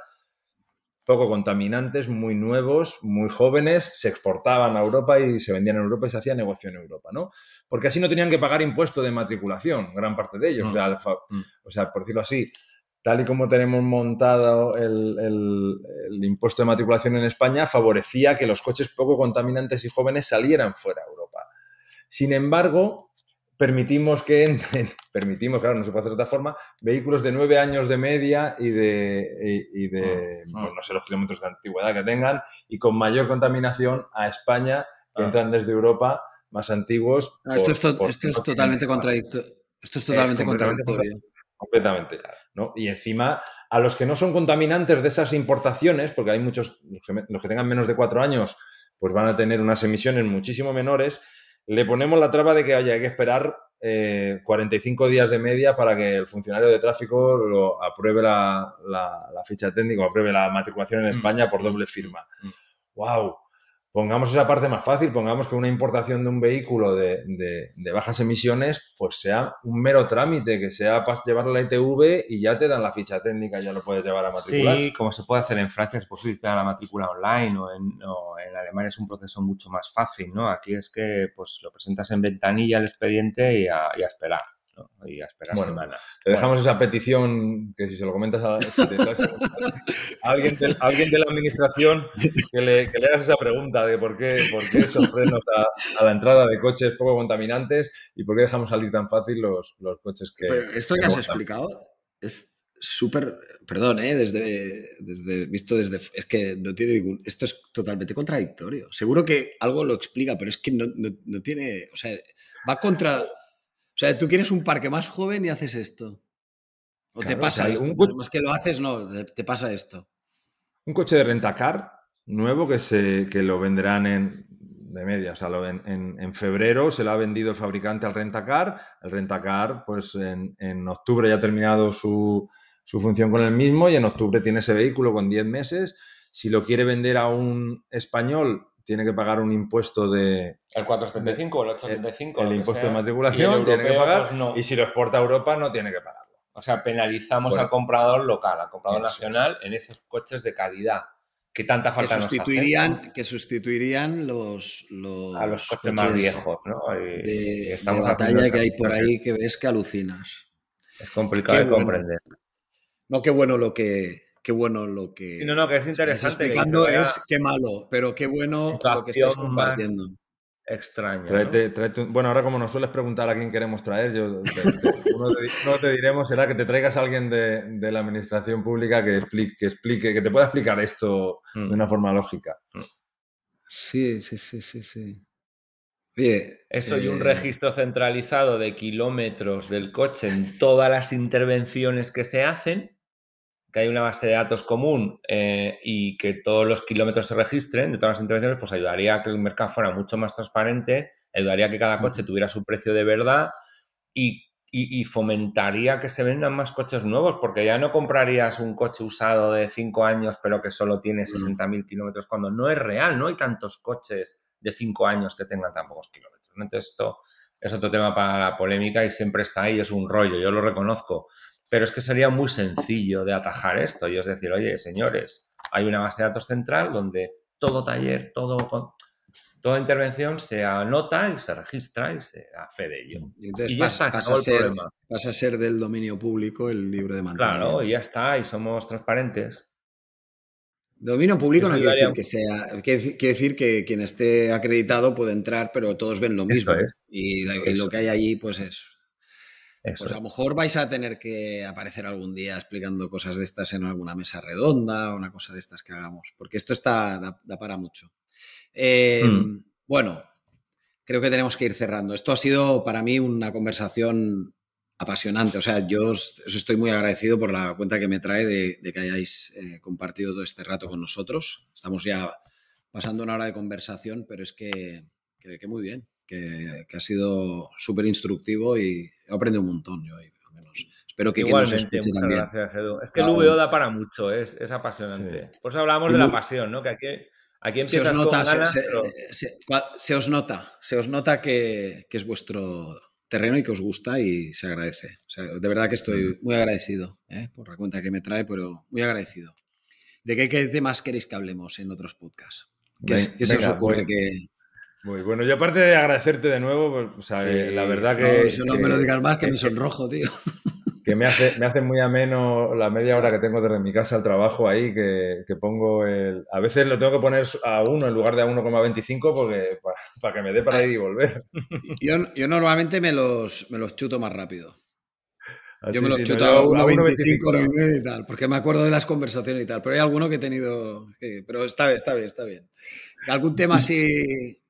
[SPEAKER 2] poco contaminantes, muy nuevos, muy jóvenes, se exportaban a Europa y se vendían en Europa y se hacía negocio en Europa, ¿no? Porque así no tenían que pagar impuesto de matriculación, gran parte de ellos. Mm. Mm. o sea, por decirlo así, tal y como tenemos montado el, impuesto de matriculación en España, favorecía que los coches poco contaminantes y jóvenes salieran fuera a Europa. Sin embargo, permitimos que, permitimos, claro, no se puede hacer de otra forma, vehículos de nueve años de media y de, de ah, ah. no sé los kilómetros de antigüedad que tengan y con mayor contaminación a España que ah. entran desde Europa más antiguos.
[SPEAKER 1] esto, es, totalmente contradictorio. Esto es totalmente contradictorio
[SPEAKER 2] completamente. ¿no? Y encima, a los que no son contaminantes de esas importaciones, porque hay muchos, los que, tengan menos de cuatro años, pues van a tener unas emisiones muchísimo menores, le ponemos la traba de que haya que esperar 45 eh, días de media para que el funcionario de tráfico lo apruebe la, ficha técnica o apruebe la matriculación en mm. España por doble firma. ¡Wow! Pongamos esa parte más fácil, pongamos que una importación de un vehículo de, bajas emisiones, pues sea un mero trámite, que sea para llevarlo a la ITV y ya te dan la ficha técnica y ya lo puedes llevar a matricular.
[SPEAKER 3] Sí, como se puede hacer en Francia, es posible a la matrícula online o en, en, Alemania es un proceso mucho más fácil, ¿no? Aquí es que pues lo presentas en ventanilla el expediente y a, esperar. Y a esperar semana.
[SPEAKER 2] Te dejamos esa petición que si se lo comentas a, alguien, de, alguien de la administración que le, que le, hagas esa pregunta de por qué, por qué esos frenos a, la entrada de coches poco contaminantes y por qué dejamos salir tan fácil los, los coches que...
[SPEAKER 1] esto ya has explicado. Es súper, perdón, ¿eh? desde, desde, visto desde, es que no tiene ningún, esto es totalmente contradictorio. Seguro que algo lo explica, pero es que no, no, tiene, o sea, va contra, sea, tú quieres un parque más joven y haces esto. O te pasa esto, más que lo haces, no, te pasa esto.
[SPEAKER 2] Un coche de rentacar nuevo que, se, que lo venderán en, de media, o sea, lo, en, en, febrero se lo ha vendido el fabricante al rentacar, el rentacar pues en, en octubre ya ha terminado su, su función con el mismo y en octubre tiene ese vehículo con 10 meses. Si lo quiere vender a un español, tiene que pagar un impuesto de...
[SPEAKER 3] El 475 o el 875.
[SPEAKER 2] El, impuesto de matriculación tiene que pagar. Pues, y si lo exporta a Europa, no tiene que pagarlo.
[SPEAKER 3] O sea, penalizamos al comprador local, al comprador nacional, en esos coches de calidad. Que tanta falta
[SPEAKER 1] que sustituirían, Que sustituirían los, los,
[SPEAKER 3] a los coches, más viejos, ¿no?
[SPEAKER 1] de, batalla que hay por ahí que ves que alucinas.
[SPEAKER 3] Es complicado de comprender.
[SPEAKER 1] No, qué bueno lo que, qué bueno lo que.
[SPEAKER 3] no, no, que es interesante.
[SPEAKER 1] explicando es qué malo, pero qué bueno lo que estás compartiendo.
[SPEAKER 3] Extraño.
[SPEAKER 2] bueno, ahora como nos sueles preguntar a quién queremos traer, yo uno, te, te, diremos será que te traigas a alguien de, la administración pública que explique, que explique, que te pueda explicar esto de mm. una forma lógica. Mm.
[SPEAKER 1] Sí, sí, sí, sí, sí.
[SPEAKER 3] Eso y un eh, registro centralizado de kilómetros del coche en todas las intervenciones que se hacen que hay una base de datos común eh, y que todos los kilómetros se registren de todas las intervenciones, pues ayudaría a que el mercado fuera mucho más transparente, ayudaría a que cada coche tuviera su precio de verdad y, fomentaría que se vendan más coches nuevos, porque ya no comprarías un coche usado de 5 años pero que solo tiene 60.000 kilómetros, cuando no es real, no hay tantos coches de 5 años que tengan tan pocos kilómetros. Entonces esto es otro tema para la polémica y siempre está ahí, es un rollo, yo lo reconozco pero es que sería muy sencillo de atajar esto y es decir, oye, señores, hay una base de datos central donde todo taller, todo, toda intervención se anota y se registra y se da fe de ello.
[SPEAKER 1] Y, entonces pasa, a ser, pasa, a ser, del dominio público el libro de mantenimiento.
[SPEAKER 3] Claro, y ya está, y somos transparentes.
[SPEAKER 1] Dominio público no quiere decir que sea, quiere, decir que quien esté acreditado puede entrar, pero todos ven lo mismo. y, lo que hay allí, pues es pues a lo mejor vais a tener que aparecer algún día explicando cosas de estas en alguna mesa redonda o una cosa de estas que hagamos, porque esto está, da, para mucho. Em, hmm. Bueno, creo que tenemos que ir cerrando. Esto ha sido para mí una conversación apasionante. O sea, yo os, estoy muy agradecido por la cuenta que me trae de, que hayáis eh, compartido todo este rato con nosotros. Estamos ya pasando una hora de conversación, pero es que muy bien que, ha sido súper instructivo y he aprendido un montón yo, al menos. Espero que quien nos escuche también.
[SPEAKER 3] Gracias, Edu. Es que el VO da para mucho, es, es apasionante. Por eso hablamos de la pasión, ¿no? Que aquí, aquí empiezas se os nota, con ganas,
[SPEAKER 1] se, se, os nota, se os nota que, que, es vuestro terreno y que os gusta y se agradece. O sea, de verdad que estoy muy agradecido ¿eh? por la cuenta que me trae, pero muy agradecido. ¿De qué, qué temas queréis que hablemos en otros podcasts? ¿Qué, se os ocurre que,
[SPEAKER 2] muy bueno. Yo aparte de agradecerte de nuevo, pues, la verdad que...
[SPEAKER 1] No, me lo digas más, que, me sonrojo, tío.
[SPEAKER 2] Que me hace, me hace muy ameno la media hora que tengo desde mi casa al trabajo ahí, que, pongo el... A veces lo tengo que poner a uno en lugar de a 1,25 porque para, que me dé para ir y volver.
[SPEAKER 1] Yo, normalmente me los, me los chuto más rápido. yo me los chuto a 1,25 y tal, porque me acuerdo de las conversaciones y tal. Pero hay alguno que he tenido... pero está bien, está bien, está bien. ¿Algún tema así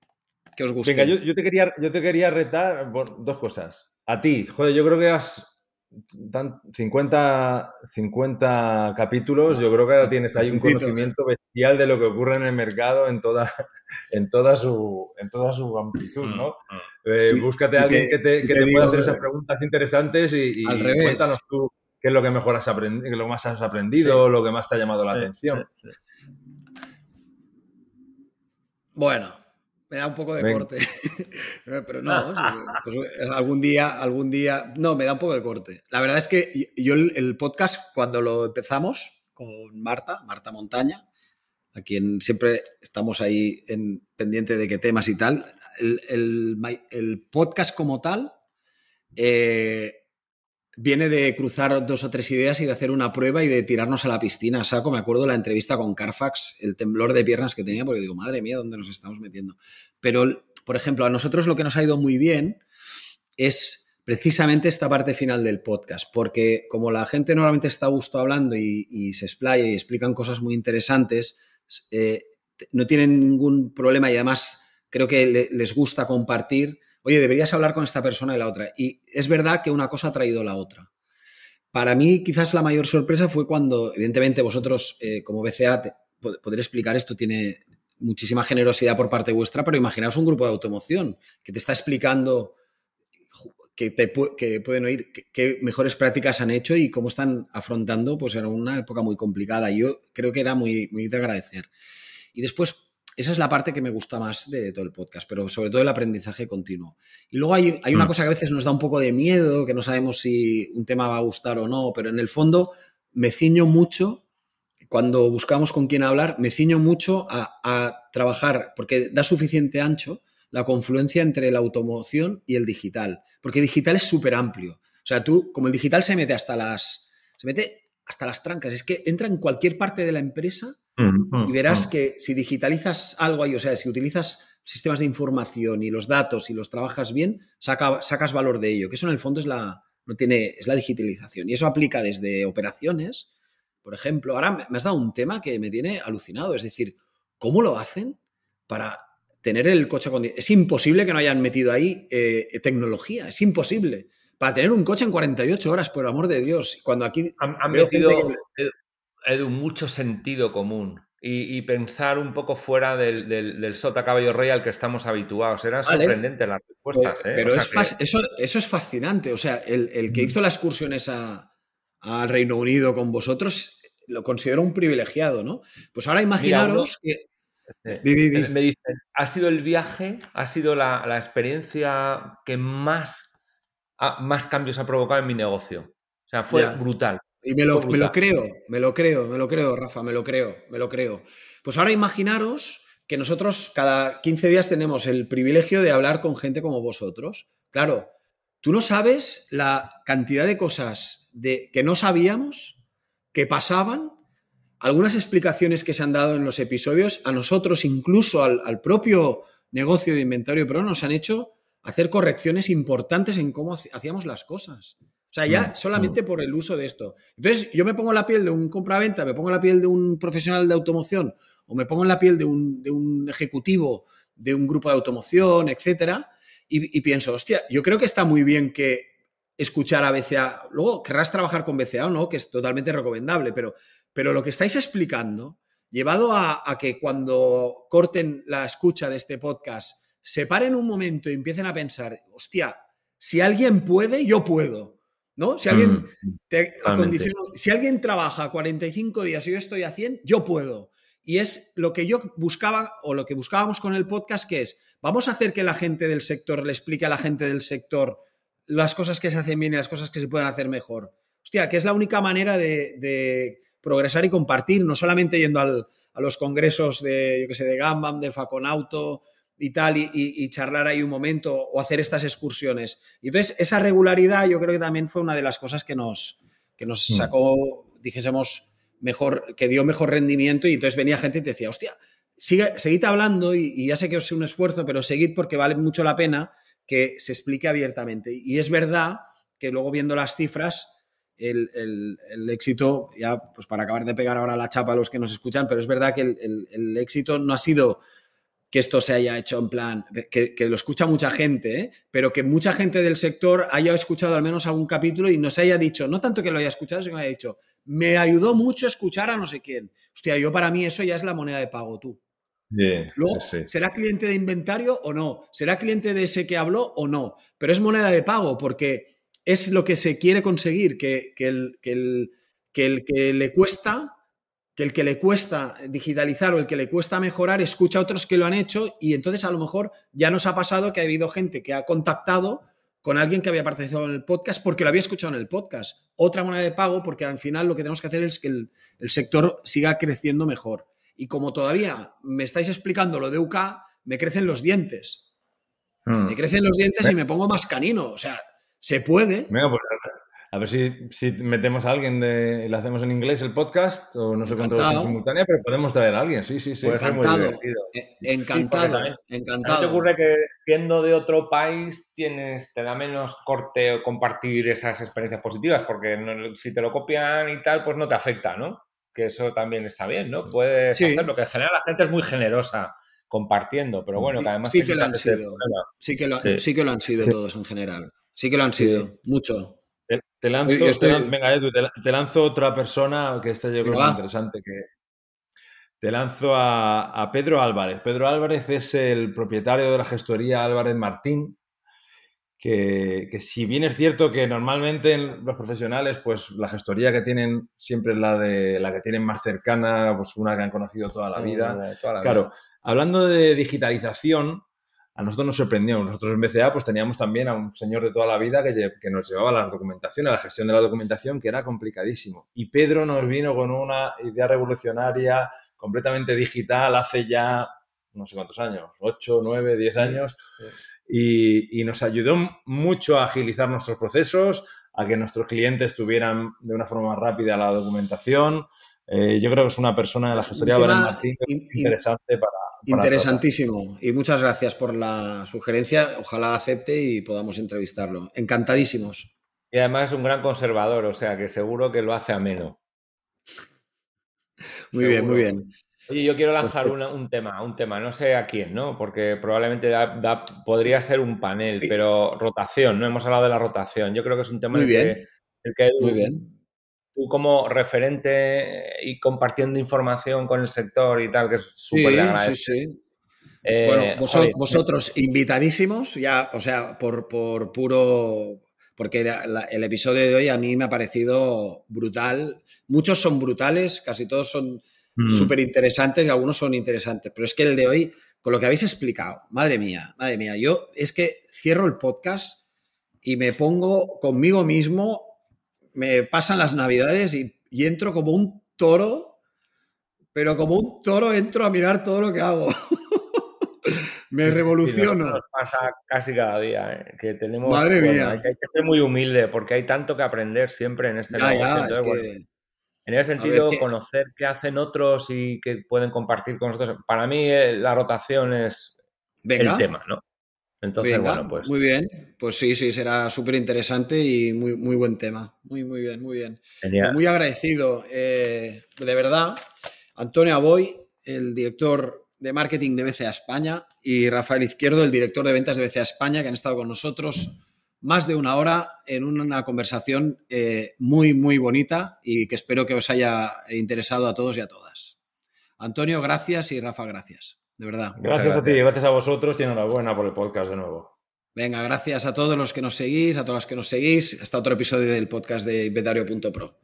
[SPEAKER 1] que os guste.
[SPEAKER 2] Venga, yo, te, quería, yo te quería retar dos cosas. A ti, joder, yo creo que has 50, 50 capítulos, yo creo que ahora tienes ahí un conocimiento bestial de lo que ocurre en el mercado en toda, en toda, su, en toda su amplitud, ¿no? Mm, mm. Eh, búscate a alguien que te, que te, pueda hacer esas preguntas interesantes y, cuéntanos tú qué es lo que mejor has aprendido, lo más has aprendido, lo que más te ha llamado la atención.
[SPEAKER 1] bueno, me da un poco de corte. Pero no, pues, algún día, algún día. No, me da un poco de corte. La verdad es que yo el, podcast, cuando lo empezamos con Marta, Marta Montaña, a quien siempre estamos ahí en pendiente de qué temas y tal, el, el, podcast como tal eh, viene de cruzar dos o tres ideas y de hacer una prueba y de tirarnos a la piscina. Saco, me acuerdo la entrevista con Carfax, el temblor de piernas que tenía, porque digo, madre mía, ¿dónde nos estamos metiendo? Pero, por ejemplo, a nosotros lo que nos ha ido muy bien es precisamente esta parte final del podcast, porque como la gente normalmente está a gusto hablando y, se explaya y explican cosas muy interesantes, eh, no tienen ningún problema y además creo que les gusta compartir. Oye, deberías hablar con esta persona y la otra. Y es verdad que una cosa ha traído la otra. Para mí, quizás la mayor sorpresa fue cuando, evidentemente, vosotros, eh, como BCA, poder explicar esto tiene muchísima generosidad por parte vuestra, pero imaginaos un grupo de automoción que te está explicando que, te, que pueden oír qué mejores prácticas han hecho y cómo están afrontando pues, en una época muy complicada. Yo creo que era muy, muy de agradecer. Y después, esa es la parte que me gusta más de todo el podcast, pero sobre todo el aprendizaje continuo. Y luego hay, hay una mm. cosa que a veces nos da un poco de miedo, que no sabemos si un tema va a gustar o no, pero en el fondo me ciño mucho, cuando buscamos con quién hablar, me ciño mucho a, a trabajar, porque da suficiente ancho la confluencia entre la automoción y el digital, porque digital es súper amplio. O sea, tú, como el digital se mete hasta las, se mete hasta las trancas, es que entra en cualquier parte de la empresa y verás que si digitalizas algo ahí, o sea, si utilizas sistemas de información y los datos y los trabajas bien, sacas valor de ello, que eso en el fondo es la, no tiene, es la digitalización. Y eso aplica desde operaciones, por ejemplo. Ahora me has dado un tema que me tiene alucinado, es decir, ¿cómo lo hacen para tener el coche con... Es imposible que no hayan metido ahí eh, tecnología, es imposible. Para tener un coche en 48 horas, por amor de Dios. Cuando aquí...
[SPEAKER 3] Han, metido, Edu, mucho sentido común. Y, pensar un poco fuera del, sota caballo rey al que estamos habituados. Eran sorprendentes las respuestas.
[SPEAKER 1] ¿eh? Pero, eso, eso es fascinante. O sea, el, que hizo las excursiones al Reino Unido con vosotros lo considero un privilegiado, ¿no? Pues ahora imaginaros que...
[SPEAKER 3] Este, me dicen, ha sido el viaje, ha sido la, experiencia que más, más cambios ha provocado en mi negocio. O sea, fue brutal.
[SPEAKER 1] Y me lo, creo, me lo creo, me lo creo, Rafa, me lo creo, me lo creo. Pues ahora imaginaros que nosotros cada 15 días tenemos el privilegio de hablar con gente como vosotros. Claro, tú no sabes la cantidad de cosas de, que no sabíamos que pasaban, algunas explicaciones que se han dado en los episodios, a nosotros, incluso al, al propio negocio de inventario, pero nos han hecho hacer correcciones importantes en cómo hacíamos las cosas. O sea, ya mm, solamente mm. por el uso de esto. Entonces, yo me pongo la piel de un compraventa, me pongo en la piel de un profesional de automoción o me pongo en la piel de un, ejecutivo de un grupo de automoción, etcétera, y, pienso, hostia, yo creo que está muy bien que escuchar a BCA. Luego, querrás trabajar con BCA o no, que es totalmente recomendable, pero, pero lo que estáis explicando, llevado a, a que cuando corten la escucha de este podcast, se paren un momento y empiecen a pensar, hostia, si alguien puede, yo puedo. ¿no? Si alguien, mm, te si alguien trabaja 45 días y yo estoy a 100, yo puedo. Y es lo que yo buscaba o lo que buscábamos con el podcast, que es, vamos a hacer que la gente del sector le explique a la gente del sector las cosas que se hacen bien y las cosas que se pueden hacer mejor. Hostia, que es la única manera de, progresar y compartir, no solamente yendo a los congresos de, yo que sé, de Gambam, de Faconauto, y tal, y, charlar ahí un momento o hacer estas excursiones. Y entonces, esa regularidad yo creo que también fue una de las cosas que nos, que nos hmm. sacó, dijésemos, mejor, que dio mejor rendimiento y entonces venía gente y te decía, hostia, sigue, seguid hablando y, ya sé que os es un esfuerzo, pero seguid porque vale mucho la pena que se explique abiertamente. Y es verdad que luego viendo las cifras, el, éxito, ya pues para acabar de pegar ahora la chapa a los que nos escuchan, pero es verdad que el éxito no ha sido que esto se haya hecho en plan, que, lo escucha mucha gente, ¿eh? pero que mucha gente del sector haya escuchado al menos algún capítulo y nos haya dicho, no tanto que lo haya escuchado, sino que haya dicho, me ayudó mucho escuchar a no sé quién. Hostia, yo para mí eso ya es la moneda de pago, tú. Luego, ¿será cliente de inventario o no? ¿Será cliente de ese que habló o no? Pero es moneda de pago porque es lo que se quiere conseguir, que, el, que, el, que el que le cuesta que el que le cuesta digitalizar o el que le cuesta mejorar escucha a otros que lo han hecho y entonces a lo mejor ya nos ha pasado que ha habido gente que ha contactado con alguien que había participado en el podcast porque lo había escuchado en el podcast. Otra moneda de pago porque al final lo que tenemos que hacer es que el, sector siga creciendo mejor. Y como todavía me estáis explicando lo de UK, me crecen los dientes. Hmm. Me crecen los dientes y me pongo más canino. O sea, Se puede.
[SPEAKER 2] Venga, pues a ver si, metemos a alguien, de, le hacemos en inglés el podcast o no sé cuánto en simultánea, pero podemos traer a alguien, sí, sí, sí.
[SPEAKER 1] encantado, eh, encantado, encantado.
[SPEAKER 3] te ocurre que siendo de otro país tienes, te da menos corte compartir esas experiencias positivas, porque si te lo copian y tal, pues no te afecta, ¿no? Que eso también está bien, ¿no? Puedes hacerlo, que en general la gente es muy generosa compartiendo, pero bueno, que además...
[SPEAKER 1] Sí que lo han sido, sí que lo, sí. que lo han sido todos en general, sí que lo han sido, mucho.
[SPEAKER 2] Te, lanzo, otra persona que este yo creo que es interesante. Que te lanzo a, Pedro Álvarez. Pedro Álvarez es el propietario de la gestoría Álvarez Martín. Que, si bien es cierto que normalmente los profesionales, pues la gestoría que tienen siempre es la de la que tienen más cercana, pues una que han conocido toda la vida. claro, hablando de digitalización, a nosotros nos sorprendió. Nosotros en BCA pues teníamos también a un señor de toda la vida que, que, nos llevaba la documentación, a la gestión de la documentación, que era complicadísimo. Y Pedro nos vino con una idea revolucionaria, completamente digital, hace ya no sé cuántos años, 8, 9, 10 años, Y, y, nos ayudó mucho a agilizar nuestros procesos, a que nuestros clientes tuvieran de una forma más rápida la documentación. Eh, yo creo que es una persona de la gestoría de Martín interesante para,
[SPEAKER 1] Interesantísimo. Y muchas gracias por la sugerencia. Ojalá acepte y podamos entrevistarlo. Encantadísimos.
[SPEAKER 3] Y además es un gran conservador, o sea que seguro que lo hace ameno.
[SPEAKER 1] Muy bien, muy bien.
[SPEAKER 3] Oye, yo quiero pues lanzar un tema, un tema, no sé a quién, ¿no? Porque probablemente podría ser un panel, pero rotación, no hemos hablado de la rotación. Yo creo que es un tema
[SPEAKER 1] muy bien. muy bien
[SPEAKER 3] tú como referente y compartiendo información con el sector y tal, que es súper
[SPEAKER 1] sí, Sí, sí. Eh, bueno, vosotros, invitadísimos, ya, o sea, por, por puro. Porque el episodio de hoy a mí me ha parecido brutal. Muchos son brutales, casi todos son mm. súper interesantes y algunos son interesantes. Pero es que el de hoy, con lo que habéis explicado, madre mía, madre mía, yo es que cierro el podcast y me pongo conmigo mismo me pasan las navidades y, entro como un toro, pero como un toro entro a mirar todo lo que hago. me revoluciono.
[SPEAKER 3] nos pasa casi cada día, ¿eh? que tenemos...
[SPEAKER 1] Madre mía.
[SPEAKER 3] Hay, que ser muy humilde porque hay tanto que aprender siempre en este en ese sentido, conocer qué hacen otros y que pueden compartir con nosotros. Para mí eh, la rotación es el tema, ¿no? Entonces, bueno, pues.
[SPEAKER 1] Muy bien, pues sí, sí, será súper interesante y muy, muy buen tema. Muy, muy bien, muy bien. Pues muy agradecido, eh, de verdad. Antonio Aboy, el director de marketing de BCA España, y Rafael Izquierdo, el director de ventas de BCA España, que han estado con nosotros más de una hora en una conversación eh, muy, muy bonita y que espero que os haya interesado a todos y a todas. Antonio, gracias y Rafa, gracias de verdad.
[SPEAKER 2] Gracias, a ti, gracias a vosotros y enhorabuena por el podcast de nuevo.
[SPEAKER 1] Venga, gracias a todos los que nos seguís, a todos los que nos seguís. Hasta otro episodio del podcast de inventario.pro.